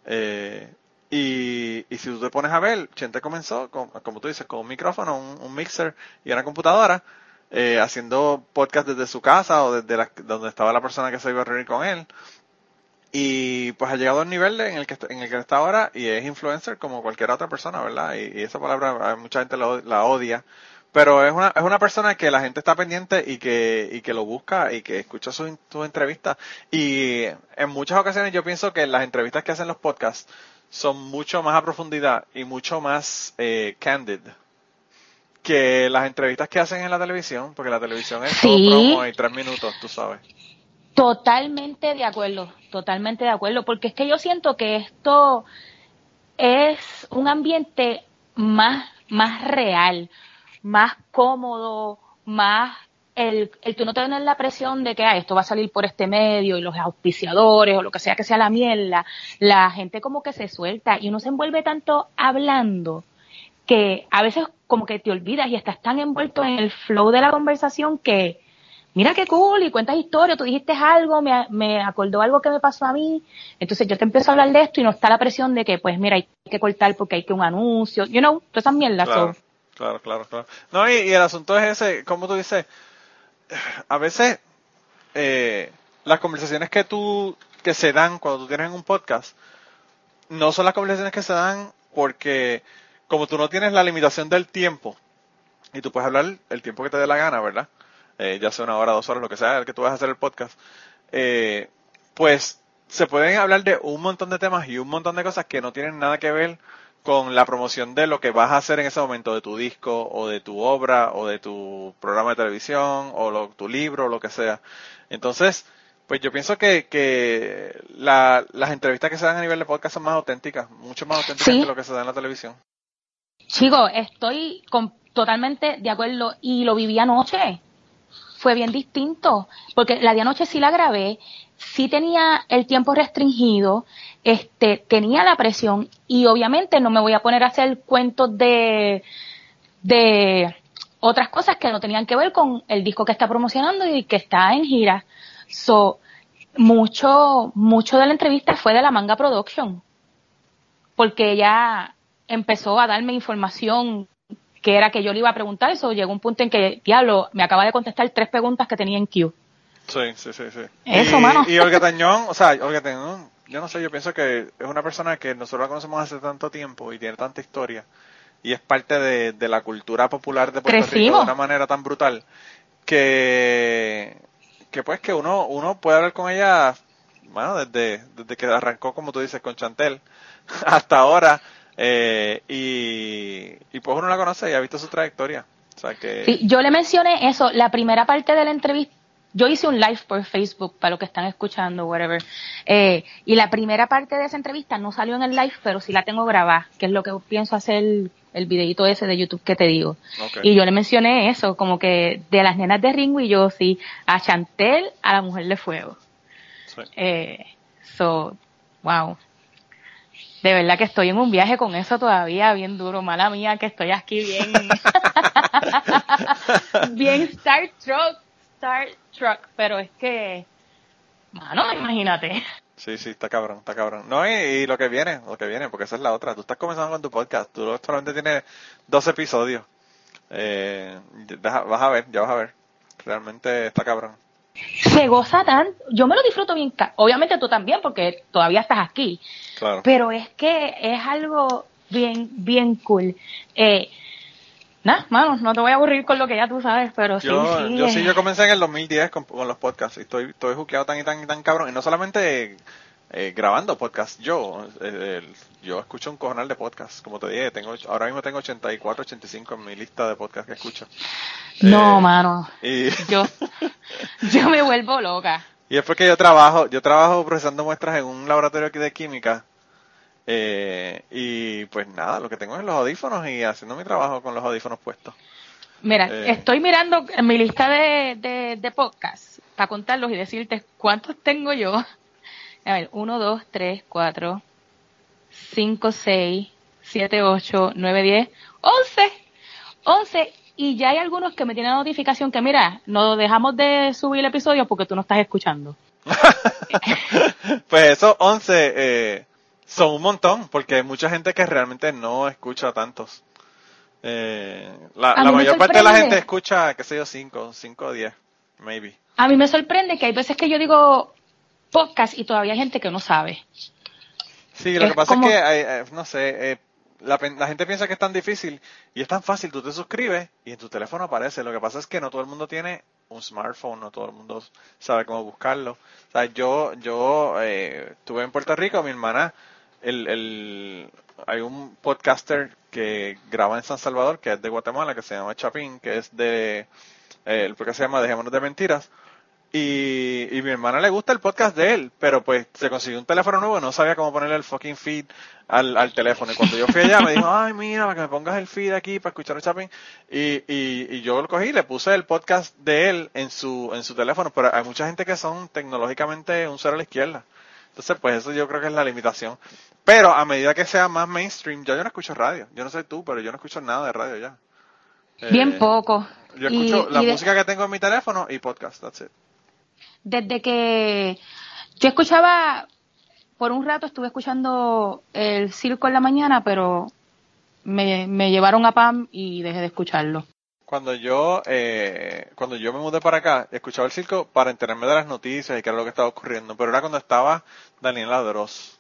Eh, y, y si tú te pones a ver, Chente comenzó, con, como tú dices, con un micrófono, un, mixer y una computadora, eh, haciendo podcast desde su casa o desde la- donde estaba la persona que se iba a reunir con él. Y pues ha llegado al nivel en el que en el que está ahora y es influencer como cualquier otra persona, ¿verdad? Y, esa palabra mucha gente la, la odia, pero es una es una persona que la gente está pendiente y que y que lo busca y que escucha sus sus entrevistas y en muchas ocasiones yo pienso que las entrevistas que hacen los podcasts son mucho más a profundidad y mucho más eh, candid que las entrevistas que hacen en la televisión, porque la televisión es todo Sí. promo y tres minutos, tú sabes. Totalmente de acuerdo, totalmente de acuerdo, porque es que yo siento que esto es un ambiente más, más real, más cómodo, más el, el tú no tener la presión de que ah, esto va a salir por este medio y los auspiciadores o lo que sea que sea la mierda, la gente como que se suelta y uno se envuelve tanto hablando que a veces como que te olvidas y estás tan envuelto en el flow de la conversación que mira qué cool y cuentas historia, tú dijiste algo, me, me acordó algo que me pasó a mí, entonces yo te empiezo a hablar de esto y no está la presión de que pues mira hay que cortar porque hay que un anuncio, you know, todas esas mierdas. Claro, claro, claro, claro. No, y, el asunto es ese, como tú dices, a veces eh, las conversaciones que tú, que se dan cuando tú tienes un podcast, no son las conversaciones que se dan porque como tú no tienes la limitación del tiempo, y tú puedes hablar el tiempo que te dé la gana, ¿verdad? Eh, ya sea una hora, dos horas, lo que sea, el que tú vas a hacer el podcast, eh, pues se pueden hablar de un montón de temas y un montón de cosas que no tienen nada que ver con la promoción de lo que vas a hacer en ese momento, de tu disco, o de tu obra, o de tu programa de televisión, o lo- tu libro, o lo que sea. Entonces, pues yo pienso que, que la- las entrevistas que se dan a nivel de podcast son más auténticas, mucho más auténticas Sí. que lo que se da en la televisión. Chico, estoy con- totalmente de acuerdo y lo viví anoche. Fue bien distinto, porque la de anoche sí la grabé, sí tenía el tiempo restringido, este, tenía la presión y obviamente no me voy a poner a hacer cuentos de, de otras cosas que no tenían que ver con el disco que está promocionando y que está en gira. So, mucho, mucho de la entrevista fue de la Manga Production porque ella empezó a darme información que era que yo le iba a preguntar eso. Llegó un punto en que, diablo, me acaba de contestar tres preguntas que tenía en queue. Sí, sí, sí, sí. Eso, y, mano. Y Olga Tañón, o sea, Olga Tañón, yo no sé, yo pienso que es una persona que nosotros la conocemos hace tanto tiempo y tiene tanta historia y es parte de, de la cultura popular de Puerto Rico de una manera tan brutal que, que pues que uno, uno puede hablar con ella, bueno, desde, desde que arrancó, como tú dices, con Chantel hasta ahora eh, y, y pues uno la conoce y ha visto su trayectoria. O sea que... Sí, yo le mencioné eso, la primera parte de la entrevista. Yo hice un live por Facebook para los que están escuchando, whatever. Eh, y la primera parte de esa entrevista no salió en el live, pero sí la tengo grabada, que es lo que pienso hacer el videito ese de YouTube que te digo. Ok. Y yo le mencioné eso, como que de las nenas de Ringo y yo, sí, a Chantel, a la mujer de fuego. Sí. Eh, so, wow. De verdad que estoy en un viaje con eso todavía bien duro. Mala mía que estoy aquí bien. bien Star Trek. Star Trek. Pero es que. Mano, imagínate. Sí, sí, está cabrón, está cabrón. No, y, lo que viene, lo que viene, porque esa es la otra. Tú estás comenzando con tu podcast, tú solamente tienes dos episodios. Eh, vas a ver, ya vas a ver. Realmente está cabrón. Se goza tanto. Yo me lo disfruto bien. Obviamente tú también, porque todavía estás aquí. Claro. Pero es que es algo bien, bien cool. Eh, Nada, mano, no te voy a aburrir con lo que ya tú sabes, pero sí, Yo, sí. yo sí, yo comencé en el 2010 con, con los podcasts y estoy, estoy juqueado tan y tan y tan cabrón. Y no solamente eh, grabando podcasts, yo, eh, yo escucho un cojonal de podcasts, como te dije, tengo, ahora mismo tengo 84, 85 en mi lista de podcasts que escucho. No, Eh, mano. Y, Yo, yo me vuelvo loca. y es porque yo trabajo, yo trabajo procesando muestras en un laboratorio aquí de química. eh, y pues nada, lo que tengo es los audífonos y haciendo mi trabajo con los audífonos puestos. Mira, estoy mirando en mi lista de, de, de podcasts para contarlos y decirte cuántos tengo yo. A ver, 1, 2, 3, 4, 5, 6, 7, 8, 9, 10, 11. 11. Y ya hay algunos que me tienen notificación que, mira, no dejamos de subir el episodio porque tú no estás escuchando. Pues esos 11 eh, son un montón, porque hay mucha gente que realmente no escucha tantos. Eh, la la mayor parte de la gente escucha, qué sé yo, 5, 5 o 10, maybe. A mí me sorprende que hay veces que yo digo podcast y todavía hay gente que no sabe. Sí, lo Es que pasa como- es que, hay, eh, no sé, eh, la, la gente piensa que es tan difícil y es tan fácil, tú te suscribes y en tu teléfono aparece. Lo que pasa es que no todo el mundo tiene un smartphone, no todo el mundo sabe cómo buscarlo. O sea, yo, yo eh, estuve en Puerto Rico, mi hermana, el, el, hay un podcaster que graba en San Salvador, que es de Guatemala, que se llama Chapín, que es de, eh, el podcast se llama Dejémonos de Mentiras. Y, y mi hermana le gusta el podcast de él, pero pues se consiguió un teléfono nuevo y no sabía cómo ponerle el fucking feed al, al teléfono. Y cuando yo fui allá me dijo, ay mira, para que me pongas el feed aquí para escuchar el Chapin. Y, y, y yo lo cogí y le puse el podcast de él en su, en su teléfono. Pero hay mucha gente que son tecnológicamente un cero a la izquierda. Entonces, pues eso yo creo que es la limitación. Pero a medida que sea más mainstream, ya yo no escucho radio. Yo no sé tú, pero yo no escucho nada de radio ya. Bien Eh, poco. Yo Y- escucho la y de- música que tengo en mi teléfono y podcast, that's it. Desde que yo escuchaba, por un rato estuve escuchando el circo en la mañana, pero me, me llevaron a Pam y dejé de escucharlo. Cuando yo, eh, cuando yo me mudé para acá, escuchaba el circo para enterarme de las noticias y qué era lo que estaba ocurriendo, pero era cuando estaba Daniela Dross.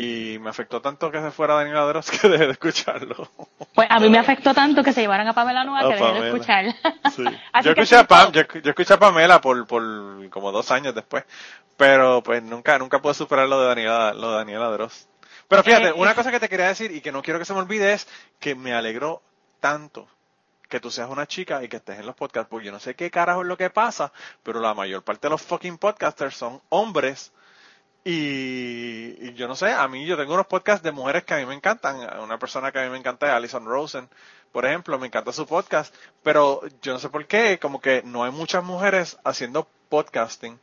Y me afectó tanto que se fuera Daniela Dross que dejé de escucharlo. Pues a mí me afectó tanto que se llevaran a Pamela Noa A que dejé de Pamela. escuchar. Sí. Así Yo escuché a Pam, yo, yo escuché a Pamela por, por como dos años después, pero pues nunca, nunca pude superar lo de Daniela, lo de Daniela Dross. Pero fíjate, Eh, una eh. cosa que te quería decir y que no quiero que se me olvide es que me alegró tanto que tú seas una chica y que estés en los podcasts, porque yo no sé qué carajo es lo que pasa, pero la mayor parte de los fucking podcasters son hombres y, y yo no sé, a mí yo tengo unos podcasts de mujeres que a mí me encantan. Una persona que a mí me encanta es Alison Rosen, por ejemplo, me encanta su podcast, pero yo no sé por qué, como que no hay muchas mujeres haciendo podcasting.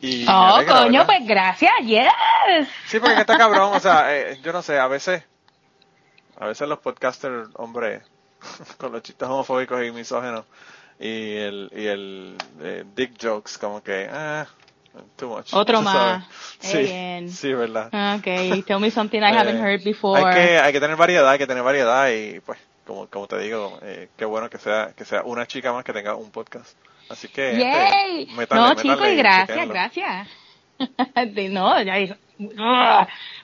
Y Oh, alegra, coño, ¿verdad? pues gracias, yes. Sí, porque está cabrón, o sea, eh, yo no sé, a veces, a veces los podcasters, hombre, con los chistes homofóbicos y misógenos y el, y el eh, dick jokes, como que, ah, too much. Otro más. Sí, sí, verdad. Okay, tell me something I haven't Eh, heard before. Hay que, hay que tener variedad, hay que tener variedad y pues, como, como te digo, eh, qué bueno que sea, que sea una chica más que tenga un podcast. Así que, Yay. este, no, chicos, gracias, gracias. No, ya dijo.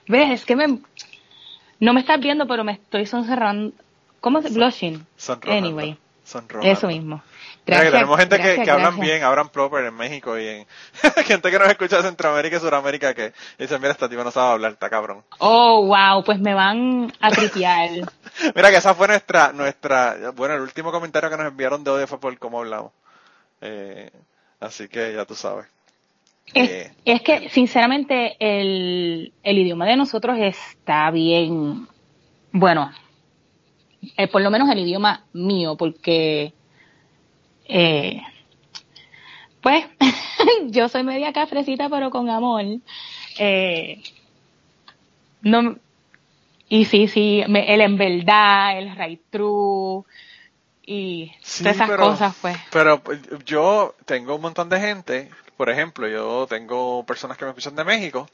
Ves, es que me no me estás viendo, pero me estoy sonrojando. ¿Cómo se blushing? Sonrojando, Anyway, sonrojando. eso mismo. Mira tenemos gente que, gracias, que hablan gracias. bien, hablan proper en México y en gente que nos escucha de Centroamérica y Sudamérica que dicen, mira, esta tipa no sabe hablar, está cabrón. Oh, wow, pues me van a tripear. Mira que esa fue nuestra, nuestra, bueno, el último comentario que nos enviaron de odio fue por cómo hablamos. Eh, así que ya tú sabes. Es, Eh. es que, sinceramente, el, el idioma de nosotros está bien, bueno, eh, por lo menos el idioma mío, porque, eh, pues, yo soy media cafrecita, pero con amor. Eh, no, y sí, sí, me- el en verdad, el right true, y Sí, todas esas pero- cosas, pues. Pero pues, yo tengo un montón de gente, por ejemplo, yo tengo personas que me escuchan de México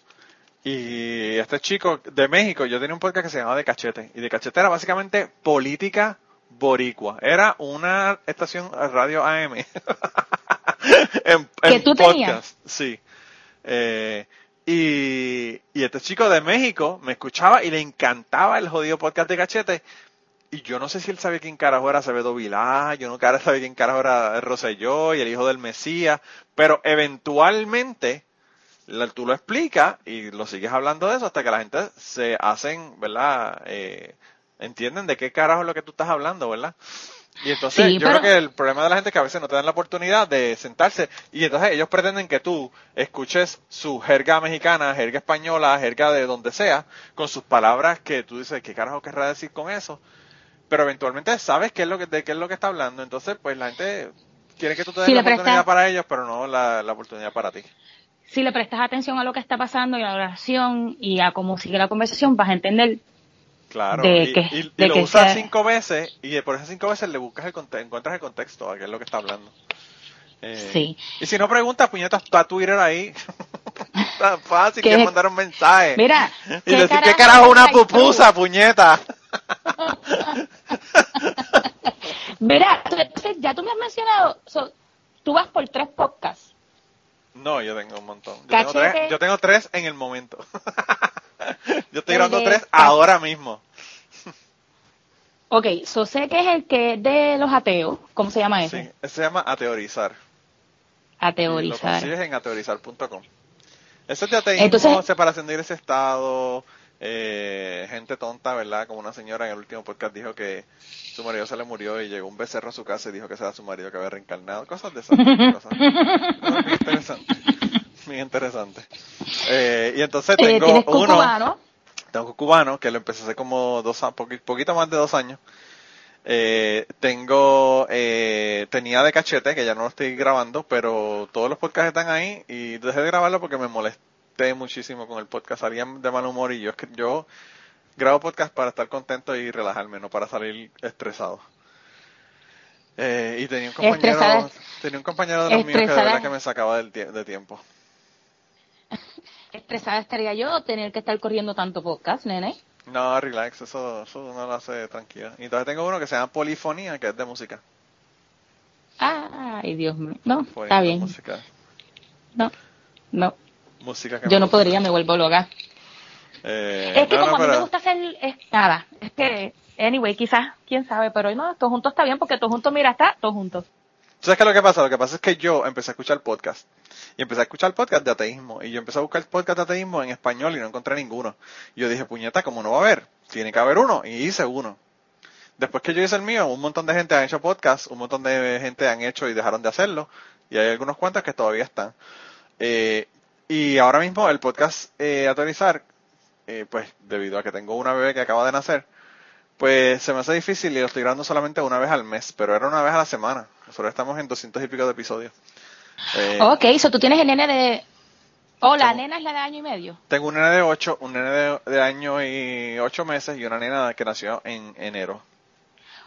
y este chico de México, yo tenía un podcast que se llamaba De Cachete y De Cachete era básicamente política boricua. Era una estación radio AM. en, ¿Que en tú tenías? sí. Eh, y, y este chico de México me escuchaba y le encantaba el jodido podcast de Cachete. Y yo no sé si él sabía quién carajo era Acevedo Vilá, yo no sabía quién carajo era Rosselló y el hijo del Mesías, pero eventualmente tú lo explicas y lo sigues hablando de eso hasta que la gente se hacen, ¿verdad? Eh, entienden de qué carajo es lo que tú estás hablando, ¿verdad? Y entonces Sí, yo pero- creo que el problema de la gente es que a veces no te dan la oportunidad de sentarse y entonces ellos pretenden que tú escuches su jerga mexicana, jerga española, jerga de donde sea, con sus palabras que tú dices, ¿qué carajo querrá decir con eso? Pero eventualmente sabes qué es lo que, de qué es lo que está hablando, entonces pues la gente quiere que tú te des Si la oportunidad para ellos, pero no la, la oportunidad para ti. Si le prestas atención a lo que está pasando y a la oración y a cómo sigue la conversación, vas a entender. Claro, De y, que- y- y lo que usas sea- cinco veces y por esas cinco veces le buscas el encuentras el contexto a qué es lo que está hablando. Eh, Sí. Y si no preguntas, puñetas, está Twitter ahí. Está fácil, ¿Qué? que mandar un mensaje. Mira, y decir, ¿qué carajo una pupusa, puñeta? true? Mira, tú- ya tú me has mencionado, so, tú vas por tres podcasts. No, yo tengo un montón. Yo tengo, tres, yo tengo tres en el momento. yo estoy grabando tres ahora mismo. Ok, so sé que es el que es de los ateos. ¿Cómo se llama Sí, ese? ese se llama Ateorizar. A Y Lo consigues en ateorizar.com. Eso es de ateísmo, Entonces- separación de y estado, eh, gente tonta, ¿verdad? Como una señora en el último podcast dijo que su marido se le murió y llegó un becerro a su casa y dijo que era su marido que había reencarnado. Cosas de esas. cosas. Muy interesante. Muy interesante. Eh, y entonces tengo uno, cubano. tengo cubano, que lo empecé hace como dos años, poquito más de dos años. Eh, tengo, eh, tenía de cachete, que ya no lo estoy grabando, pero todos los podcasts están ahí y dejé de grabarlo porque me molesté muchísimo con el podcast, salía de mal humor y yo, es que yo grabo podcast para estar contento y relajarme, no para salir estresado. Eh, y tenía un compañero, Estresada. tenía un compañero de los míos que de verdad que me sacaba del tie- de tiempo. Estresada estaría yo tener que estar corriendo tanto podcast, nene. No, relax, eso, eso no lo hace tranquila. Y entonces tengo uno que se llama Polifonía, que es de música. Ay, Dios mío. No, está bien. No, no. Música que Yo no gusta. podría, me vuelvo loca. Eh, Es que no, como no, a mí me gusta hacer es nada, es que, anyway, quizás, quién sabe, pero no, todo junto está bien porque todo junto, mira, está todo junto. ¿Sabes qué es lo que pasa? Lo que pasa es que yo empecé a escuchar podcast. Y empecé a escuchar podcast de ateísmo. Y yo empecé a buscar podcast de ateísmo en español y no encontré ninguno. Y yo dije, puñeta, como no va a haber? Tiene que haber uno. Y hice uno. Después que yo hice el mío, un montón de gente ha hecho podcast, un montón de gente han hecho y dejaron de hacerlo. Y hay algunos cuantos que todavía están. Eh, y ahora mismo el podcast eh, Aterrizar, eh, pues debido a que tengo una bebé que acaba de nacer, pues se me hace difícil y lo estoy grabando solamente una vez al mes, pero era una vez a la semana. Nosotros estamos en 200 y pico de episodios. Eh, Ok, so tú tienes el nene de... Oh, la Tengo- nena es la de año y medio. Tengo un nene de 8, un nene de, de año y 8 meses y una nena que nació en enero.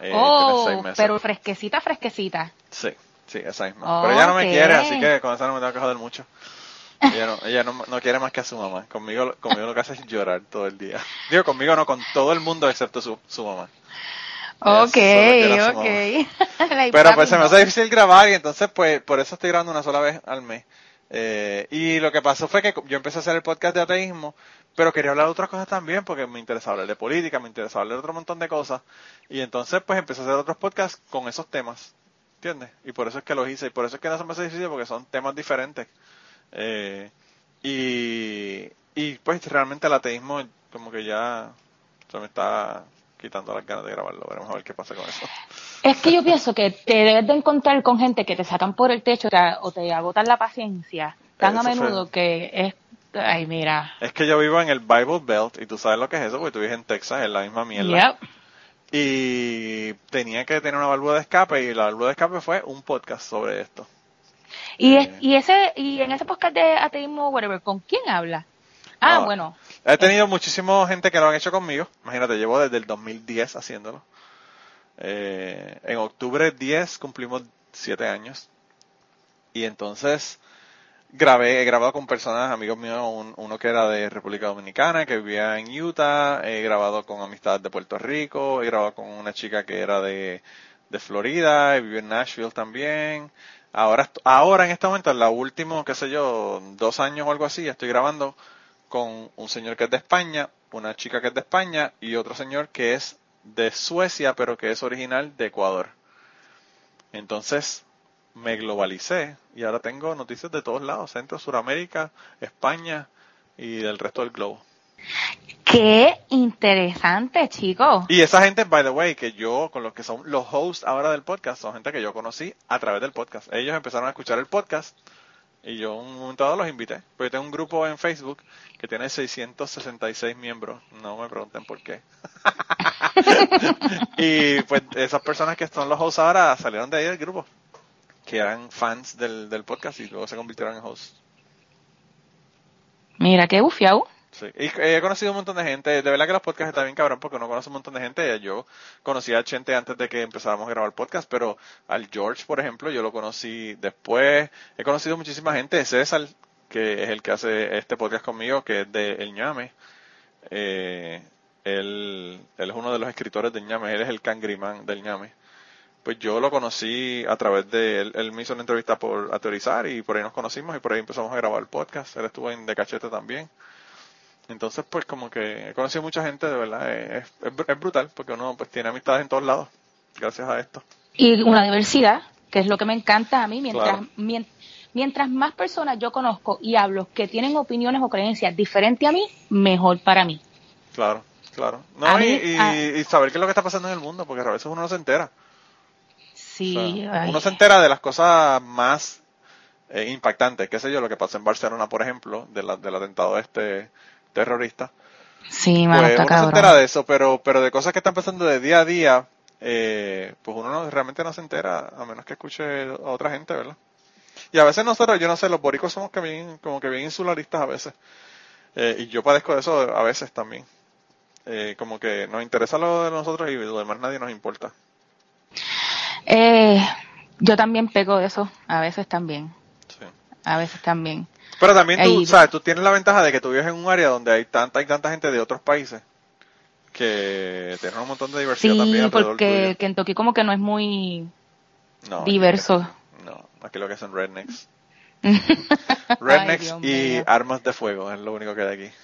Eh, oh, seis meses. pero fresquecita, fresquecita. Sí, sí, esa misma. Pero ella no me quiere, así que con esa no me tengo que joder mucho. Ella no, ella no, no quiere más que a su mamá. Conmigo, conmigo lo que hace es llorar todo el día. Digo, conmigo no, con todo el mundo excepto su, su mamá. Ok, ok. Pero pues se me hace difícil grabar y entonces pues por eso estoy grabando una sola vez al mes. Eh, y lo que pasó fue que yo empecé a hacer el podcast de ateísmo, pero quería hablar de otras cosas también porque me interesaba hablar de política, me interesaba hablar de otro montón de cosas. Y entonces pues empecé a hacer otros podcasts con esos temas. ¿Entiendes? Y por eso es que los hice. Y por eso es que no se me hace difícil porque son temas diferentes. Eh, y, y pues realmente el ateísmo como que ya se me está quitando las ganas de grabarlo. Veremos a ver qué pasa con eso. Es que yo pienso que te debes de encontrar con gente que te sacan por el techo te- o te agotan la paciencia tan a fue. menudo que es... Ay, mira. Es que yo vivo en el Bible Belt y tú sabes lo que es eso, porque tú vives en Texas, es la misma mierda. Yep. Y tenía que tener una válvula de escape y la válvula de escape fue un podcast sobre esto. Y, es- y ese y en ese podcast de ateísmo whatever, ¿con quién habla? Ah, No. bueno. He tenido muchísima gente que lo han hecho conmigo. Imagínate, llevo desde el 2010 haciéndolo. Eh, en octubre 10 cumplimos 7 años. Y entonces grabé, he grabado con personas, amigos míos, un- uno que era de República Dominicana, que vivía en Utah, he grabado con amistades de Puerto Rico, he grabado con una chica que era de, de Florida, he vivido en Nashville también. Ahora, ahora en este momento, en la última, qué sé yo, dos años o algo así, estoy grabando con un señor que es de España, una chica que es de España y otro señor que es de Suecia, pero que es original de Ecuador. Entonces me globalicé y ahora tengo noticias de todos lados, Centro, Suramérica, España y del resto del globo. Qué interesante, chicos. Y esa gente, by the way, que yo, con los que son los hosts ahora del podcast, son gente que yo conocí a través del podcast. Ellos empezaron a escuchar el podcast y yo un momento dado los invité. Porque tengo un grupo en Facebook que tiene 666 miembros. No me pregunten por qué. y pues esas personas que son los hosts ahora salieron de ahí del grupo. Que eran fans del, del podcast y luego se convirtieron en hosts. Mira, qué bufiao. Sí, y he conocido un montón de gente, de verdad que los podcasts están bien cabrón porque uno conoce un montón de gente, yo conocí a Chente antes de que empezáramos a grabar podcast, pero al George, por ejemplo, yo lo conocí después, he conocido muchísima gente, César, que es el que hace este podcast conmigo, que es de El Ñame, eh, él, él es uno de los escritores del Ñame, él es el cangriman del Ñame, pues yo lo conocí a través de, él, él me hizo una entrevista por Ateorizar y por ahí nos conocimos y por ahí empezamos a grabar el podcast, él estuvo en De Cachete también. Entonces, pues como que he conocido mucha gente, de verdad, es, es, es brutal, porque uno pues tiene amistades en todos lados, gracias a esto. Y una diversidad, que es lo que me encanta a mí. Mientras, Claro. mien- mientras más personas yo conozco y hablo que tienen opiniones o creencias diferentes a mí, mejor para mí. Claro, claro. No, y, mí- y- a- y saber qué es lo que está pasando en el mundo, porque a veces uno no se entera. O Sí, sea, uno se entera de las cosas más eh, impactantes, qué sé yo, lo que pasó en Barcelona, por ejemplo, de la- del atentado este terrorista. sí, mano, Pues está uno se cabrón. entera de eso, pero, pero de cosas que están pasando de día a día, eh, pues uno no- realmente no se entera, a menos que escuche a otra gente, ¿verdad? Y a veces nosotros, yo no sé, los boricos somos que bien, como que bien insularistas a veces. Eh, y yo padezco de eso a veces también. Eh, como que nos interesa lo de nosotros y lo demás nadie nos importa. Eh, yo también pego de eso, a veces también, Sí. a veces también. Pero también tú, sabes, tú tienes la ventaja de que tú vives en un área donde hay tanta y tanta gente de otros países que tienes un montón de diversidad también Sí, porque. Kentucky como que no es muy No, diverso. No, aquí lo que son rednecks. Rednecks y mío. armas de fuego es lo único que hay aquí.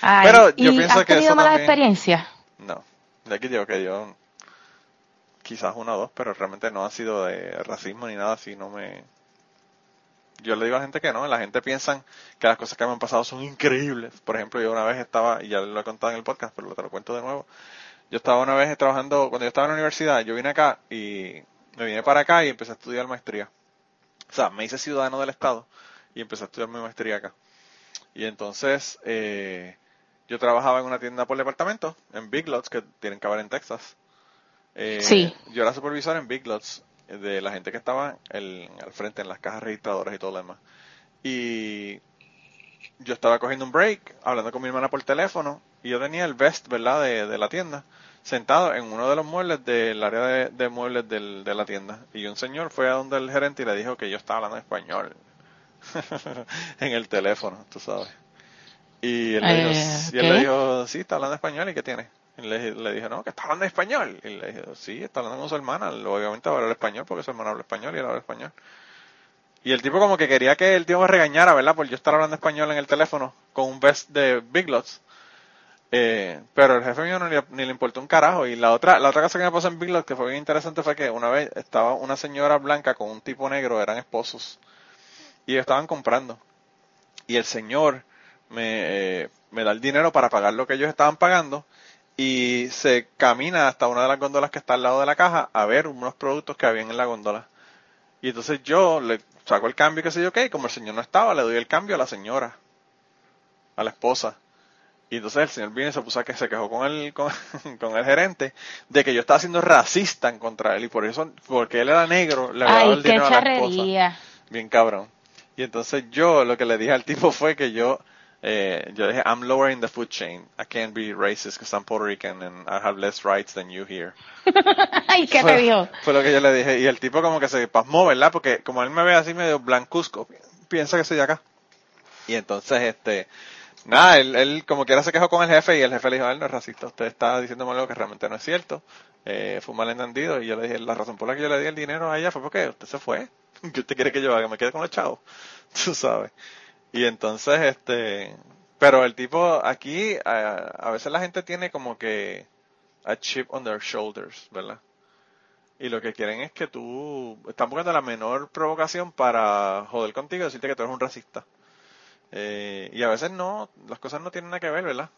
Ay, Pero yo ¿y pienso has que tenido malas también- experiencias? No, de aquí digo que yo quizás una o dos, pero realmente no ha sido de racismo ni nada así, no me... Yo le digo a la gente que no, la gente piensa que las cosas que me han pasado son increíbles. Por ejemplo, yo una vez estaba, y ya lo he contado en el podcast, pero te lo cuento de nuevo. Yo estaba una vez trabajando, cuando yo estaba en la universidad, yo vine acá y me vine para acá y empecé a estudiar maestría. O sea, me hice ciudadano del estado y empecé a estudiar mi maestría acá. Y entonces, eh, yo trabajaba en una tienda por departamento, en Big Lots, que tienen que haber en Texas. Eh, Sí. Yo era supervisor en Big Lots de la gente que estaba el- al frente en las cajas registradoras y todo lo demás. Y yo estaba cogiendo un break, hablando con mi hermana por teléfono, y yo tenía el vest, ¿verdad?, de, de la tienda, sentado en uno de los muebles del área de, de muebles del- de la tienda. Y un señor fue a donde el gerente y le dijo que yo estaba hablando español en el teléfono, tú sabes. Y él le, dijo, Eh, y él le ¿qué? dijo, sí, está hablando español, ¿y qué tiene? Le, le dije, no, que está hablando español. Y le dije, sí, está hablando con su hermana. Obviamente va a hablar español porque su hermana habla español y él habla español. Y el tipo como que quería que el tío me regañara, ¿verdad? Por yo estar hablando español en el teléfono con un vest de Big Lots. Eh, pero el jefe mío no, ni, ni le importó un carajo. Y la otra, la otra cosa que me pasó en Big Lots que fue bien interesante fue que una vez estaba una señora blanca con un tipo negro, eran esposos. Y estaban comprando. Y el señor me, eh, me da el dinero para pagar lo que ellos estaban pagando. Y se camina hasta una de las góndolas que está al lado de la caja a ver unos productos que habían en la góndola. Y entonces yo le saco el cambio, que sé yo qué, y como el señor no estaba, le doy el cambio a la señora, a la esposa. Y entonces el señor viene y se puso a que se quejó con el, con, con el gerente de que yo estaba siendo racista en contra de él y por eso, porque él era negro, le había dado el dinero a la esposa. Bien cabrón. Y entonces yo lo que le dije al tipo fue que yo, eh, yo dije, I'm lowering the food chain. I can't be racist because I'm Puerto Rican and I have less rights than you here. Ay, ¿qué te dijo? Fue lo que yo le dije. Y el tipo como que se pasmó, ¿verdad? Porque como él me ve así medio blancuzco, pi- piensa que soy de acá. Y entonces, este, nada, él, él como quiera se quejó con el jefe y el jefe le dijo, él no es racista, usted está diciéndome algo que realmente no es cierto. Eh, fue un malentendido y yo le dije, la razón por la que yo le di el dinero a ella fue porque usted se fue. ¿Qué usted quiere que yo haga? Me quede con los chavos. Tú sabes. Y entonces, este, pero el tipo aquí, a, a veces la gente tiene como que a chip on their shoulders, ¿verdad? Y lo que quieren es que tú, están buscando la menor provocación para joder contigo y decirte que tú eres un racista. Eh, y a veces no, las cosas no tienen nada que ver, ¿verdad?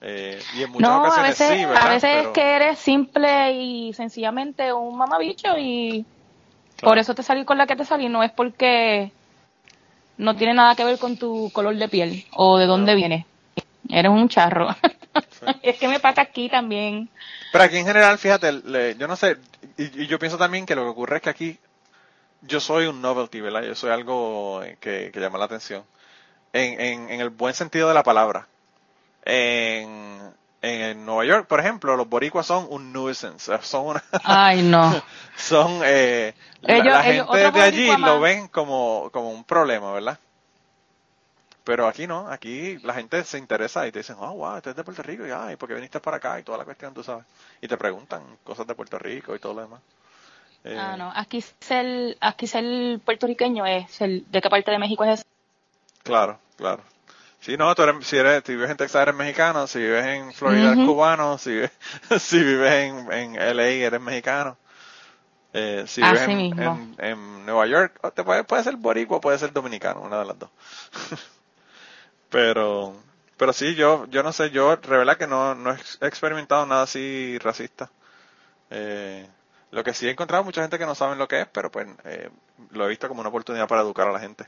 Eh, y en muchas No, a ocasiones veces, sí, ¿verdad? a veces Pero- es que eres simple y sencillamente un mamabicho y Claro. por eso te salí con la que te salí, no es porque no tiene nada que ver con tu color de piel o de dónde vienes. Eres un charro. es que me pasa aquí también. Pero aquí en general, fíjate, le- yo no sé, y, y yo pienso también que lo que ocurre es que aquí yo soy un novelty, ¿verdad? Yo soy algo eh, que, que llama la atención. En, en, en el buen sentido de la palabra. En, en Nueva York, por ejemplo, los boricuas son un nuisance, son una, Ay, no. son eh, la- Ellos- la, ellos- gente de allí lo ven como, como un problema, ¿verdad? Pero aquí no, aquí la gente se interesa y te dicen, oh, wow, este es de Puerto Rico, y ay, ¿por qué viniste para acá? Y toda la cuestión, tú sabes. Y te preguntan cosas de Puerto Rico y todo lo demás. Eh, Ah, no. Aquí ser, aquí ser puertorriqueño es el, ¿de qué parte de México es ese? Claro, claro. Sí, no, tú eres, si, eres, si vives en Texas eres mexicano, si vives en Florida eres cubano, si, vives- si vives en, en LA eres mexicano. Eh, si vives en, en, en Nueva York, o te puede, puede ser boricua, puede ser dominicano, una de las dos. pero, Pero sí, yo, yo no sé, yo revela que no, no he experimentado nada así racista. Eh, lo que sí he encontrado mucha gente que no saben lo que es, pero pues eh, lo he visto como una oportunidad para educar a la gente.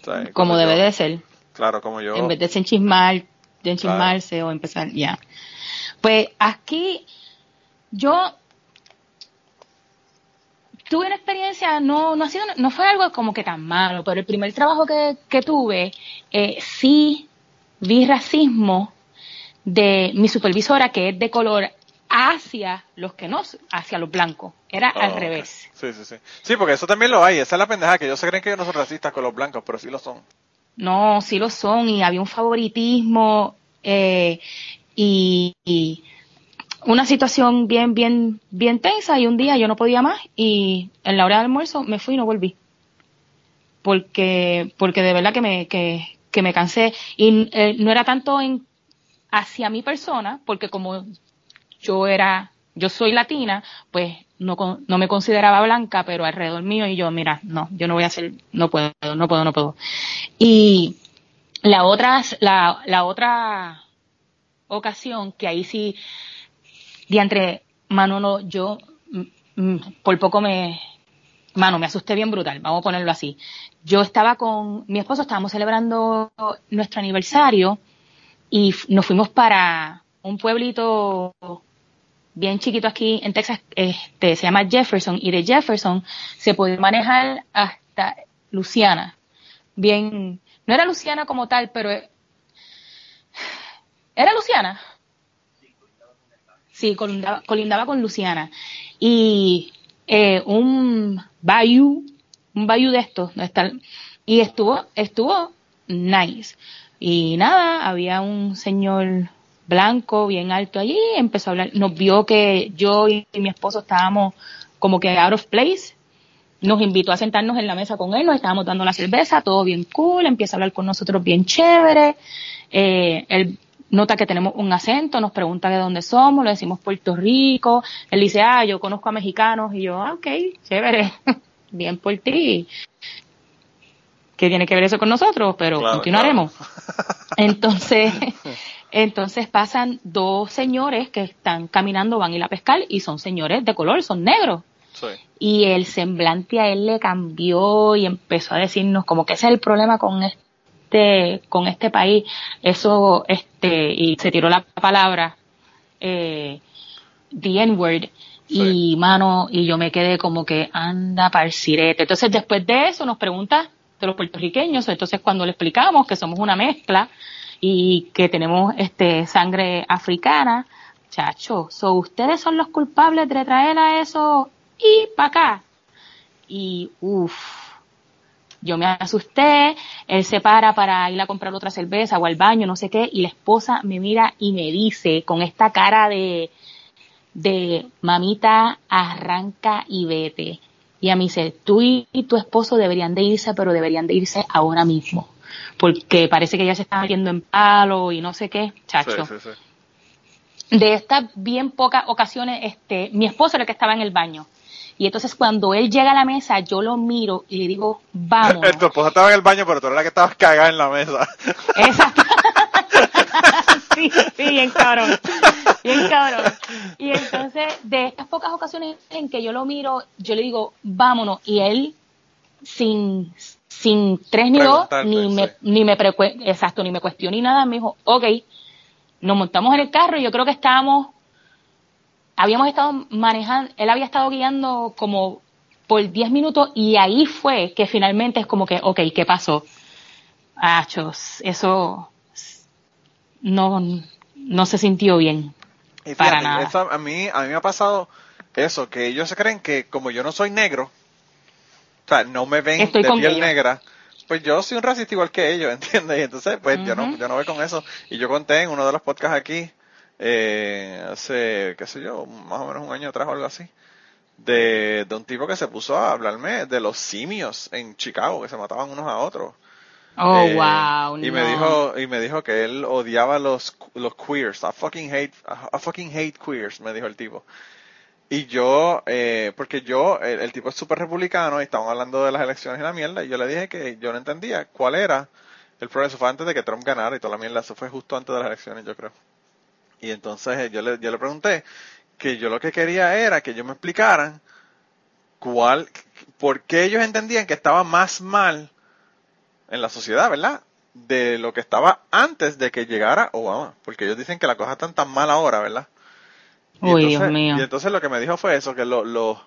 O sea, Como debe yo- de ser. Claro, como yo. En vez de enchismar, de enchismarse o empezar, ya. Pues aquí, yo tuve una experiencia, no, no ha sido, no fue algo como que tan malo, pero el primer trabajo que, que tuve, eh, sí vi racismo de mi supervisora, que es de color, hacia los que no, hacia los blancos. Era Oh, al ok. revés. Sí, sí, sí. Sí, porque eso también lo hay. Esa es la pendeja, que ellos se creen que no son racistas con los blancos, pero sí lo son. No, sí lo son y había un favoritismo eh, y, una situación bien, bien, bien tensa y un día yo no podía más y en la hora del almuerzo me fui y no volví. Porque, porque de verdad que me, que, que me cansé y eh, no era tanto en hacia mi persona, porque como yo era, yo soy latina, pues no, no me consideraba blanca, pero alrededor mío y yo, mira, no, yo no voy a hacer, no puedo, no puedo, no puedo. Y la otra, la, la otra ocasión que ahí sí, diantre, Manolo, yo mm, mm, por poco me, mano, me asusté bien brutal, vamos a ponerlo así. Yo estaba con mi esposo, estábamos celebrando nuestro aniversario y nos fuimos para un pueblito bien chiquito aquí en Texas, este, se llama Jefferson, y de Jefferson se puede manejar hasta Luciana. Bien, no era Luciana como tal, pero e- era Luciana. Sí, colindaba, colindaba con Luciana. Y eh, un bayou, un bayou de estos, y estuvo, estuvo nice. Y nada, había un señor blanco, bien alto allí, empezó a hablar, nos vio que yo y mi esposo estábamos como que out of place, nos invitó a sentarnos en la mesa con él, nos estábamos dando la cerveza, todo bien cool, empieza a hablar con nosotros bien chévere, eh, él nota que tenemos un acento, nos pregunta de dónde somos, le decimos Puerto Rico, él dice, ah, yo conozco a mexicanos, y yo, ah, ok, chévere, bien por ti. ¿Qué tiene que ver eso con nosotros? Pero Claro, continuaremos. Entonces, entonces pasan dos señores que están caminando, van a ir a pescar y son señores de color, son negros. Sí. Y el semblante a él le cambió y empezó a decirnos como que ese es el problema con este, con este país. Eso, este, y se tiró la palabra, eh, the N-word. Y mano, y yo me quedé como que anda parcirete. Entonces después de eso nos pregunta de los puertorriqueños. Entonces cuando le explicamos que somos una mezcla y que tenemos este sangre africana, chacho, so ustedes son los culpables de traer a eso y para acá. Y uff, yo me asusté, él se para para ir a comprar otra cerveza o al baño, no sé qué, y la esposa me mira y me dice con esta cara de, de mamita, arranca y vete. Y a mí dice, tú y tu esposo deberían de irse, pero deberían de irse ahora mismo. Porque parece que ella se está metiendo en palo y no sé qué, chacho Sí, sí, sí. de estas bien pocas ocasiones, este, mi esposo era el que estaba en el baño. Y entonces cuando él llega a la mesa, yo lo miro y le digo, vamos. Tu esposa estaba en el baño, pero tú eras la que estabas cagada en la mesa. Exacto. sí, sí, bien cabrón. Bien cabrón. Y entonces, de estas pocas ocasiones en que yo lo miro, yo le digo, vámonos. Y él, sin, sin tres ni dos, ni me, sí. ni me exacto, ni me cuestionó ni nada, me dijo, ok, nos montamos en el carro y yo creo que estábamos, habíamos estado manejando, él había estado guiando como por 10 minutos y ahí fue que finalmente es como que, ok, ¿qué pasó? Achos, eso no, no se sintió bien. Y Para nada. eso a mí, a mí me ha pasado eso, que ellos se creen que como yo no soy negro, o sea, no me ven Estoy de piel ellos. negra, pues yo soy un racista igual que ellos, ¿entiendes? Y entonces, pues yo no, yo no voy con eso. Y yo conté en uno de los podcasts aquí, eh, hace, qué sé yo, más o menos un año atrás o algo así, de, de un tipo que se puso a hablarme de los simios en Chicago, que se mataban unos a otros. Oh, Eh, wow. Y me dijo, y me dijo que él odiaba los, los queers. I fucking hate, I fucking hate queers, me dijo el tipo. Y yo, eh, porque yo, el, tipo es súper republicano y estaban hablando de las elecciones y la mierda, y yo le dije que yo no entendía cuál era el progreso fue antes de que Trump ganara y toda la mierda, eso fue justo antes de las elecciones, yo creo. Y entonces eh, yo le, yo le pregunté que yo lo que quería era que ellos me explicaran cuál, por qué ellos entendían que estaba más mal en la sociedad, ¿verdad? De lo que estaba antes de que llegara Obama, porque ellos dicen que la cosa está tan mal ahora, ¿verdad? Y Uy, entonces, Dios mío. Y entonces lo que me dijo fue eso, que lo- los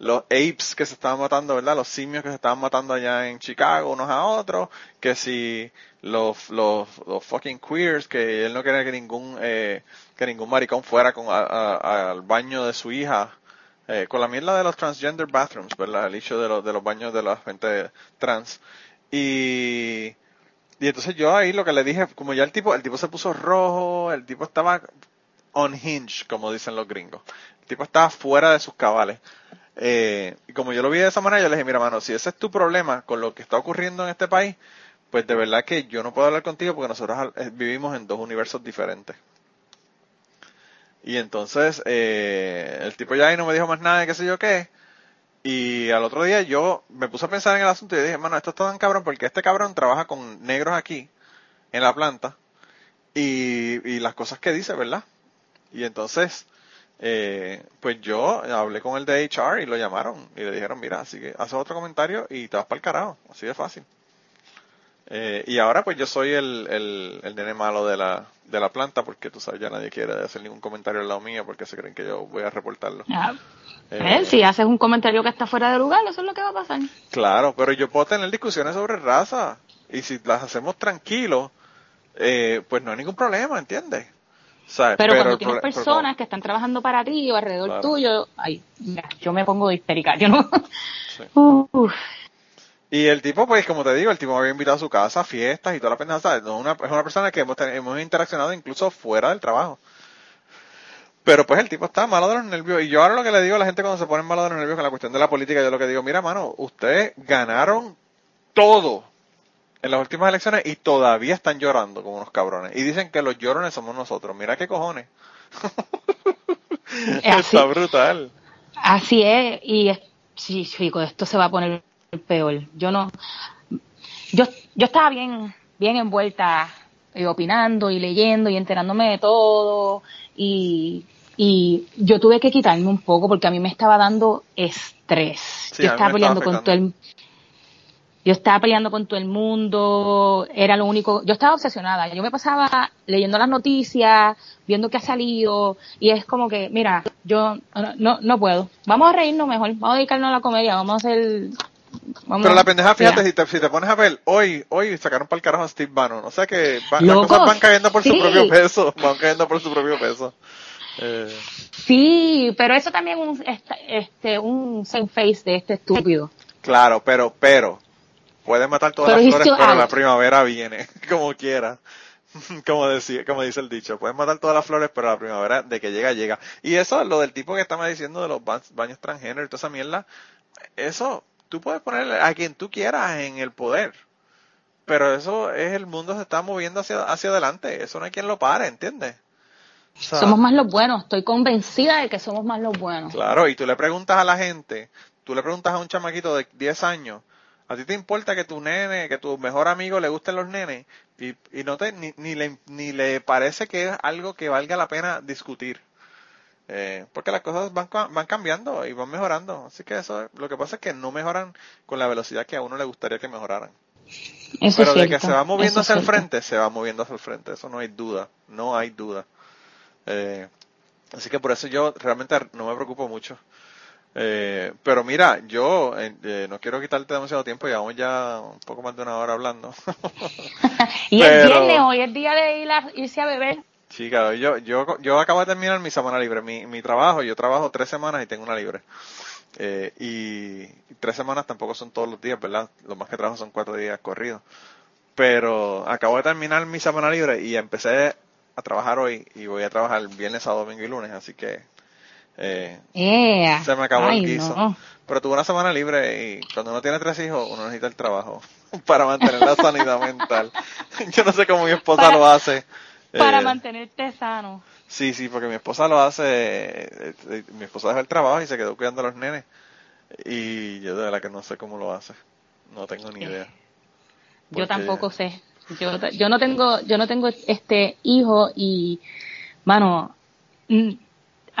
los apes que se estaban matando, ¿verdad? Los simios que se estaban matando allá en Chicago unos a otros, que si los, los, los fucking queers, que él no quería que ningún, eh, que ningún maricón fuera con, a- a- al baño de su hija, eh, con la mierda de los transgender bathrooms, ¿verdad? El hecho de los, de los baños de la gente trans. Y, y entonces yo ahí lo que le dije, como ya el tipo, el tipo se puso rojo, el tipo estaba unhinged, como dicen los gringos. El tipo estaba fuera de sus cabales. Eh, y como yo lo vi de esa manera, yo le dije, mira, mano, si ese es tu problema con lo que está ocurriendo en este país, pues de verdad que yo no puedo hablar contigo porque nosotros eh, vivimos en dos universos diferentes. Y entonces, eh, el tipo ya ahí no me dijo más nada de qué sé yo qué. Y al otro día yo me puse a pensar en el asunto y dije, mano, esto está tan cabrón porque este cabrón trabaja con negros aquí, en la planta, y, y las cosas que dice, ¿verdad? Y entonces, eh, pues yo hablé con el de HR y lo llamaron y le dijeron, mira, así que haces otro comentario y te vas para el carajo, así de fácil. Eh, y ahora pues yo soy el, el, el nene malo de la, de la planta porque tú sabes, ya nadie quiere hacer ningún comentario al lado mío porque se creen que yo voy a reportarlo. Ah, Eh, eh, si haces un comentario que está fuera de lugar, eso es lo que va a pasar. Claro, pero yo puedo tener discusiones sobre raza y si las hacemos tranquilos, eh, pues no hay ningún problema, ¿entiendes? ¿Sabes? Pero, cuando tienes pero personas que están trabajando para ti o alrededor Claro. tuyo, ay, mira, yo me pongo histérica, yo no. Sí. Uf. Y el tipo, pues, como te digo, el tipo me había invitado a su casa, a fiestas y toda la pendeja, ¿sabes? No, una, es una persona que hemos, hemos interaccionado incluso fuera del trabajo. Pero pues el tipo está malo de los nervios. Y yo ahora lo que le digo a la gente cuando se ponen malo de los nervios con la cuestión de la política, yo lo que digo, mira, mano, ustedes ganaron todo en las últimas elecciones y todavía están llorando como unos cabrones. Y dicen que los llorones somos nosotros. Mira qué cojones. Es así. Está brutal. Así es, y es, sí, chico, esto se va a poner peor. Yo no, yo, yo estaba bien, bien envuelta, eh, opinando y leyendo y enterándome de todo, y, y yo tuve que quitarme un poco porque a mí me estaba dando estrés. Sí, yo estaba peleando estaba con todo el, yo estaba peleando con todo el mundo, era lo único, yo estaba obsesionada, yo me pasaba leyendo las noticias, viendo qué ha salido, y es como que, mira, yo no, no, puedo, vamos a reírnos mejor, vamos a dedicarnos a la comedia, vamos a hacer... Vamos, Pero la pendeja, fíjate, si te, si te pones a ver, hoy, hoy sacaron para el carajo a Steve Bannon. O sea que va- las cosas van cayendo por su propio peso. Van cayendo por su propio peso. Eh, Sí, pero eso también un, este, un same face de este estúpido. claro, pero, pero, puedes matar todas las flores, pero out. la primavera viene, como quiera. Como decía, como dice el dicho, puedes matar todas las flores, pero la primavera de que llega, llega. Y eso, lo del tipo que estaba diciendo de los ba- baños transgénero y toda esa mierda, eso, tú puedes poner a quien tú quieras en el poder. Pero eso es el mundo se está moviendo hacia, hacia adelante. Eso no hay quien lo pare, ¿entiendes? O sea, Somos más los buenos, estoy convencida de que somos más los buenos. Claro, y tú le preguntas a la gente, tú le preguntas a un chamaquito de 10 años, ¿a ti te importa que tu nene, que tu mejor amigo le gusten los nenes? Y, y no te, ni, ni, le, ni le parece que es algo que valga la pena discutir. Eh, porque las cosas van, van cambiando y van mejorando. Así que eso, lo que pasa es que no mejoran con la velocidad que a uno le gustaría que mejoraran. Eso Pero es de que se va moviendo eso hacia el frente, se va moviendo hacia el frente. Eso no hay duda. No hay duda. Eh, así que por eso yo realmente no me preocupo mucho. Eh, pero mira, yo eh, eh, no quiero quitarte demasiado tiempo, llevamos ya un poco más de una hora hablando. Y el Pero- viernes, hoy es día de ir a- irse a beber. Sí, claro, yo, yo, yo acabo de terminar mi semana libre, mi, mi trabajo, yo trabajo tres semanas y tengo una libre. Eh, y, y tres semanas tampoco son todos los días, ¿verdad? Lo más que trabajo son cuatro días corridos. Pero acabo de terminar mi semana libre y empecé a trabajar hoy y voy a trabajar viernes, sábado, domingo y lunes, así que eh, Yeah. se me acabó Ay, el guiso. no. Pero tuve una semana libre y cuando uno tiene tres hijos, uno necesita el trabajo para mantener la sanidad mental. Yo no sé cómo mi esposa Para- lo hace. Para Eh, mantenerte sano. Sí, sí, porque mi esposa lo hace, eh, eh, mi esposa dejó el trabajo y se quedó cuidando a los nenes. Y yo de verdad que no sé cómo lo hace. No tengo ni idea. Yo tampoco sé. Yo, yo no tengo, yo no tengo este hijo y, mano,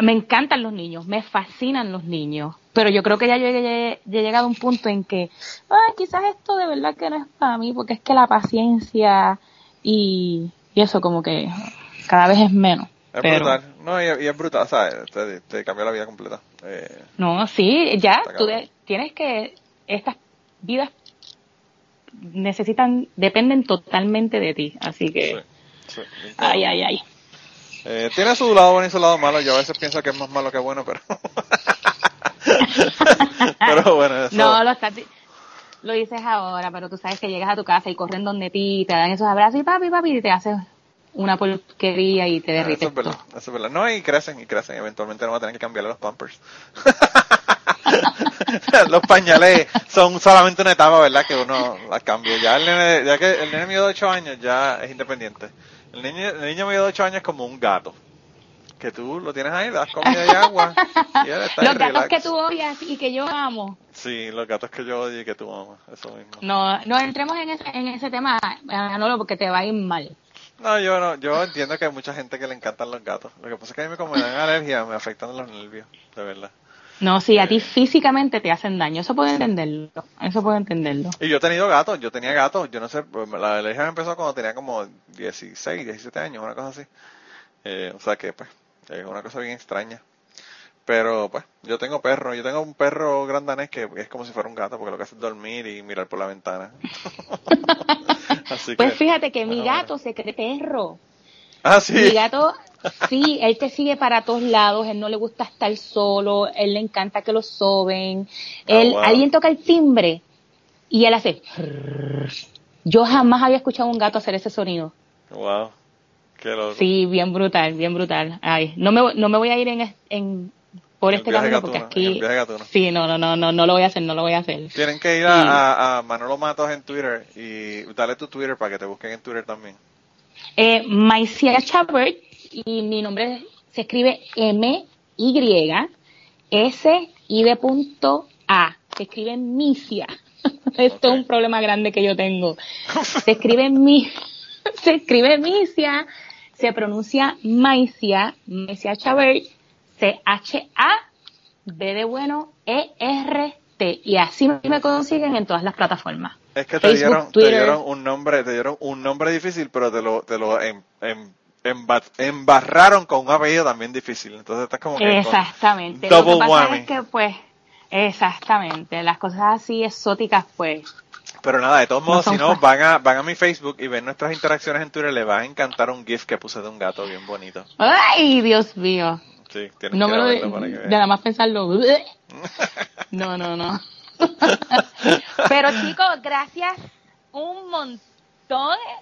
me encantan los niños, me fascinan los niños, pero yo creo que ya yo he, he llegado a un punto en que, ay, quizás esto de verdad que no es para mí, porque es que la paciencia y, y eso como que cada vez es menos. Es pero, brutal. No, y, y es brutal, ¿sabes? Te, te cambia la vida completa. Eh, No, sí, ya, tú de- tienes que, estas vidas necesitan, dependen totalmente de ti, así que, sí, sí, bien ay, ay, ay. Eh, tiene su lado bueno y su lado malo. Yo a veces pienso que es más malo que bueno, pero. pero bueno, eso. No, lo estás, lo dices ahora, pero tú sabes que llegas a tu casa y corren donde ti, te dan esos abrazos y papi, papi, y te haces una porquería y te Ah, Eso derrites es verdad, eso es verdad. No, y crecen, y crecen. Eventualmente no va a tener que cambiarle los pampers. los pañales son solamente una etapa, ¿verdad? Que uno las cambia. Ya el nene, ya que el nene mío de 8 años ya es independiente. El niño, el niño mío de 8 años es como un gato. Que tú lo tienes ahí, le das comida y agua. Y él está ahí Los gatos relax. que tú odias y que yo amo. Sí, los gatos que yo odio y que tú amas. Eso mismo. No, no entremos en ese, en ese tema, Manolo, porque te va a ir mal. No, yo no, yo entiendo que hay mucha gente que le encantan los gatos. Lo que pasa es que a mí como me dan alergia, me afectan los nervios, de verdad. No, sí, a ti físicamente te hacen daño, eso puedo entenderlo, eso puedo entenderlo. Y yo he tenido gatos, yo tenía gatos, yo no sé, pues, la alergia me empezó cuando tenía como 16, 17 años, una cosa así. Eh, o sea que, pues, es una cosa bien extraña. Pero, pues, yo tengo perro, yo tengo un perro grandanés que es como si fuera un gato, porque lo que hace es dormir y mirar por la ventana. así Pues que, fíjate que mi gato se cree perro. Ah, sí. Mi gato, sí, él te sigue para todos lados, él no le gusta estar solo, él le encanta que lo soben. Él, wow. alguien toca el timbre y él hace. Yo jamás había escuchado a un gato hacer ese sonido. Wow. Qué loco. Sí, bien brutal, bien brutal. Ay, no me, no me voy a ir en, en por En este camino porque aquí. Sí, no, no, no, no, no lo voy a hacer, no lo voy a hacer. Tienen que ir a, a- a Manolo Matos en Twitter y dale tu Twitter para que te busquen en Twitter también. Eh, Maicia Chabert y mi nombre se escribe M Y S I de punto A. Se escribe Misia. Esto es un problema grande que yo tengo. Se escribe mi, se escribe Misia, se pronuncia Maicia, Maicia Chabert, C H A B de bueno E R T y así me consiguen en todas las plataformas. Es que te Facebook, dieron, te dieron un nombre, te dieron un nombre difícil, pero te lo, te lo embarraron con un apellido también difícil. Entonces estás como que Exactamente. Lo que pasa whammy. es que, pues, exactamente, las cosas así exóticas, pues, Pero nada, de todos modos, si no, van a, van a mi Facebook y ven nuestras interacciones en Twitter, les va a encantar un GIF que puse de un gato bien bonito. ¡ay, Dios mío! Sí, No me lo de, para que de vean. nada más pensarlo. No, no, no. Pero chicos, gracias un montón.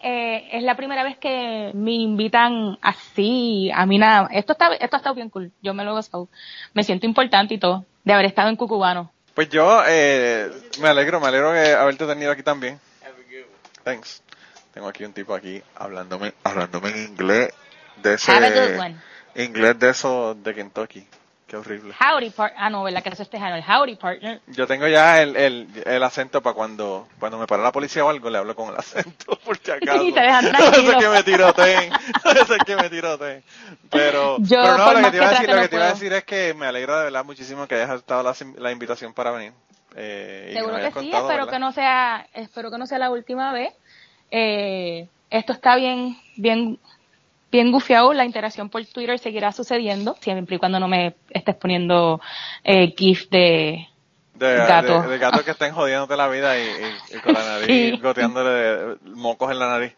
Eh, es la primera vez que me invitan así. A mí nada. Esto está, esto ha estado bien cool. Yo me lo he gozado. Me siento importante y todo de haber estado en Cucubano. Pues yo eh, me alegro, me alegro de haberte tenido aquí también. Thanks. Tengo aquí un tipo aquí hablándome, hablándome en inglés de ese Have a good one. inglés de eso de Kentucky. Qué horrible. Howdy partner. Ah, no, ¿verdad? Que. El howdy partner. Yo tengo ya el, el, el acento para cuando, cuando me para la policía o algo, le hablo con el acento, por si acaso. Y te dejan No sé tranquilo. que me tiroteen, no sé que me tiroteen. Pero, Yo, pero no, lo que te iba a que decir, lo no que te iba a decir es que me alegra de verdad muchísimo que hayas aceptado la, la invitación para venir. Eh, Seguro que sí, espero ¿verdad? que no sea, espero que no sea la última vez. Eh, esto está bien, bien, bien gufiado, la interacción por Twitter seguirá sucediendo, siempre y cuando no me estés poniendo eh, GIF de De, gato. de, de gatos que estén jodiéndote la vida y, y- y con la nariz Sí. goteándole mocos en la nariz.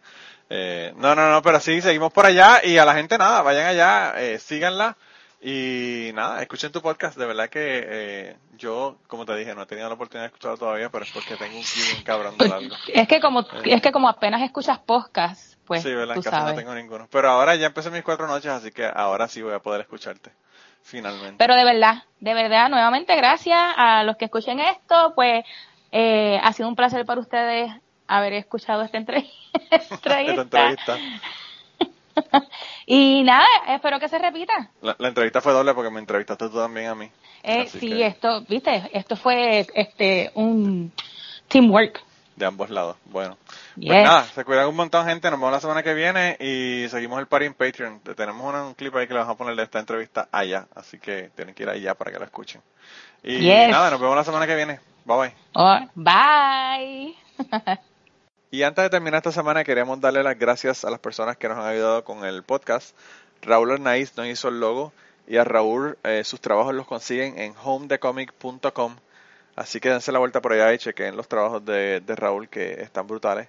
Eh, no, no, no, pero sí, seguimos por allá y a la gente nada, vayan allá, eh, síganla y nada, escuchen tu podcast. De verdad que eh, yo, como te dije, no he tenido la oportunidad de escucharlo todavía, pero es porque tengo un cabrón de largo. Es que como, es que como apenas escuchas podcast, pues sí, verdad, tú casi sabes. no tengo ninguno. Pero ahora ya empecé mis cuatro noches, así que ahora sí voy a poder escucharte. Finalmente. Pero de verdad, de verdad, nuevamente gracias a los que escuchen esto, pues eh, ha sido un placer para ustedes haber escuchado esta entre- Esta entrevista. entrevista. y nada, espero que se repita. La, la entrevista fue doble porque me entrevistaste tú también a mí. Eh, sí, que- esto, viste, esto fue este un teamwork. de ambos lados. Bueno, pues Yes. nada, se cuidan un montón, gente. Nos vemos la semana que viene y seguimos el party en Patreon. Tenemos una- un clip ahí que le vamos a poner de esta entrevista allá, así que tienen que ir allá para que la escuchen. Y Yes. nada, nos vemos la semana que viene. Bye bye. Oh, bye. Y antes de terminar esta semana, queremos darle las gracias a las personas que nos han ayudado con el podcast. Raúl Arnaiz nos hizo el logo y a Raúl eh, sus trabajos los consiguen en homedecomic.com. Así que dense la vuelta por allá y chequen los trabajos de, de Raúl que están brutales.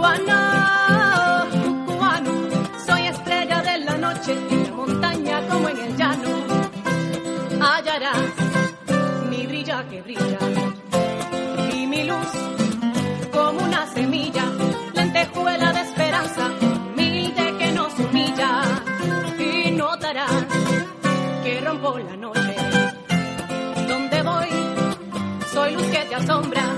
Cubano, cubano, soy estrella de la noche, en la montaña como en el llano. Hallarás mi brilla que brilla y mi luz como una semilla, lentejuela de esperanza, humilde que nos humilla y notarás que rompo la noche. Donde voy, soy luz que te asombra,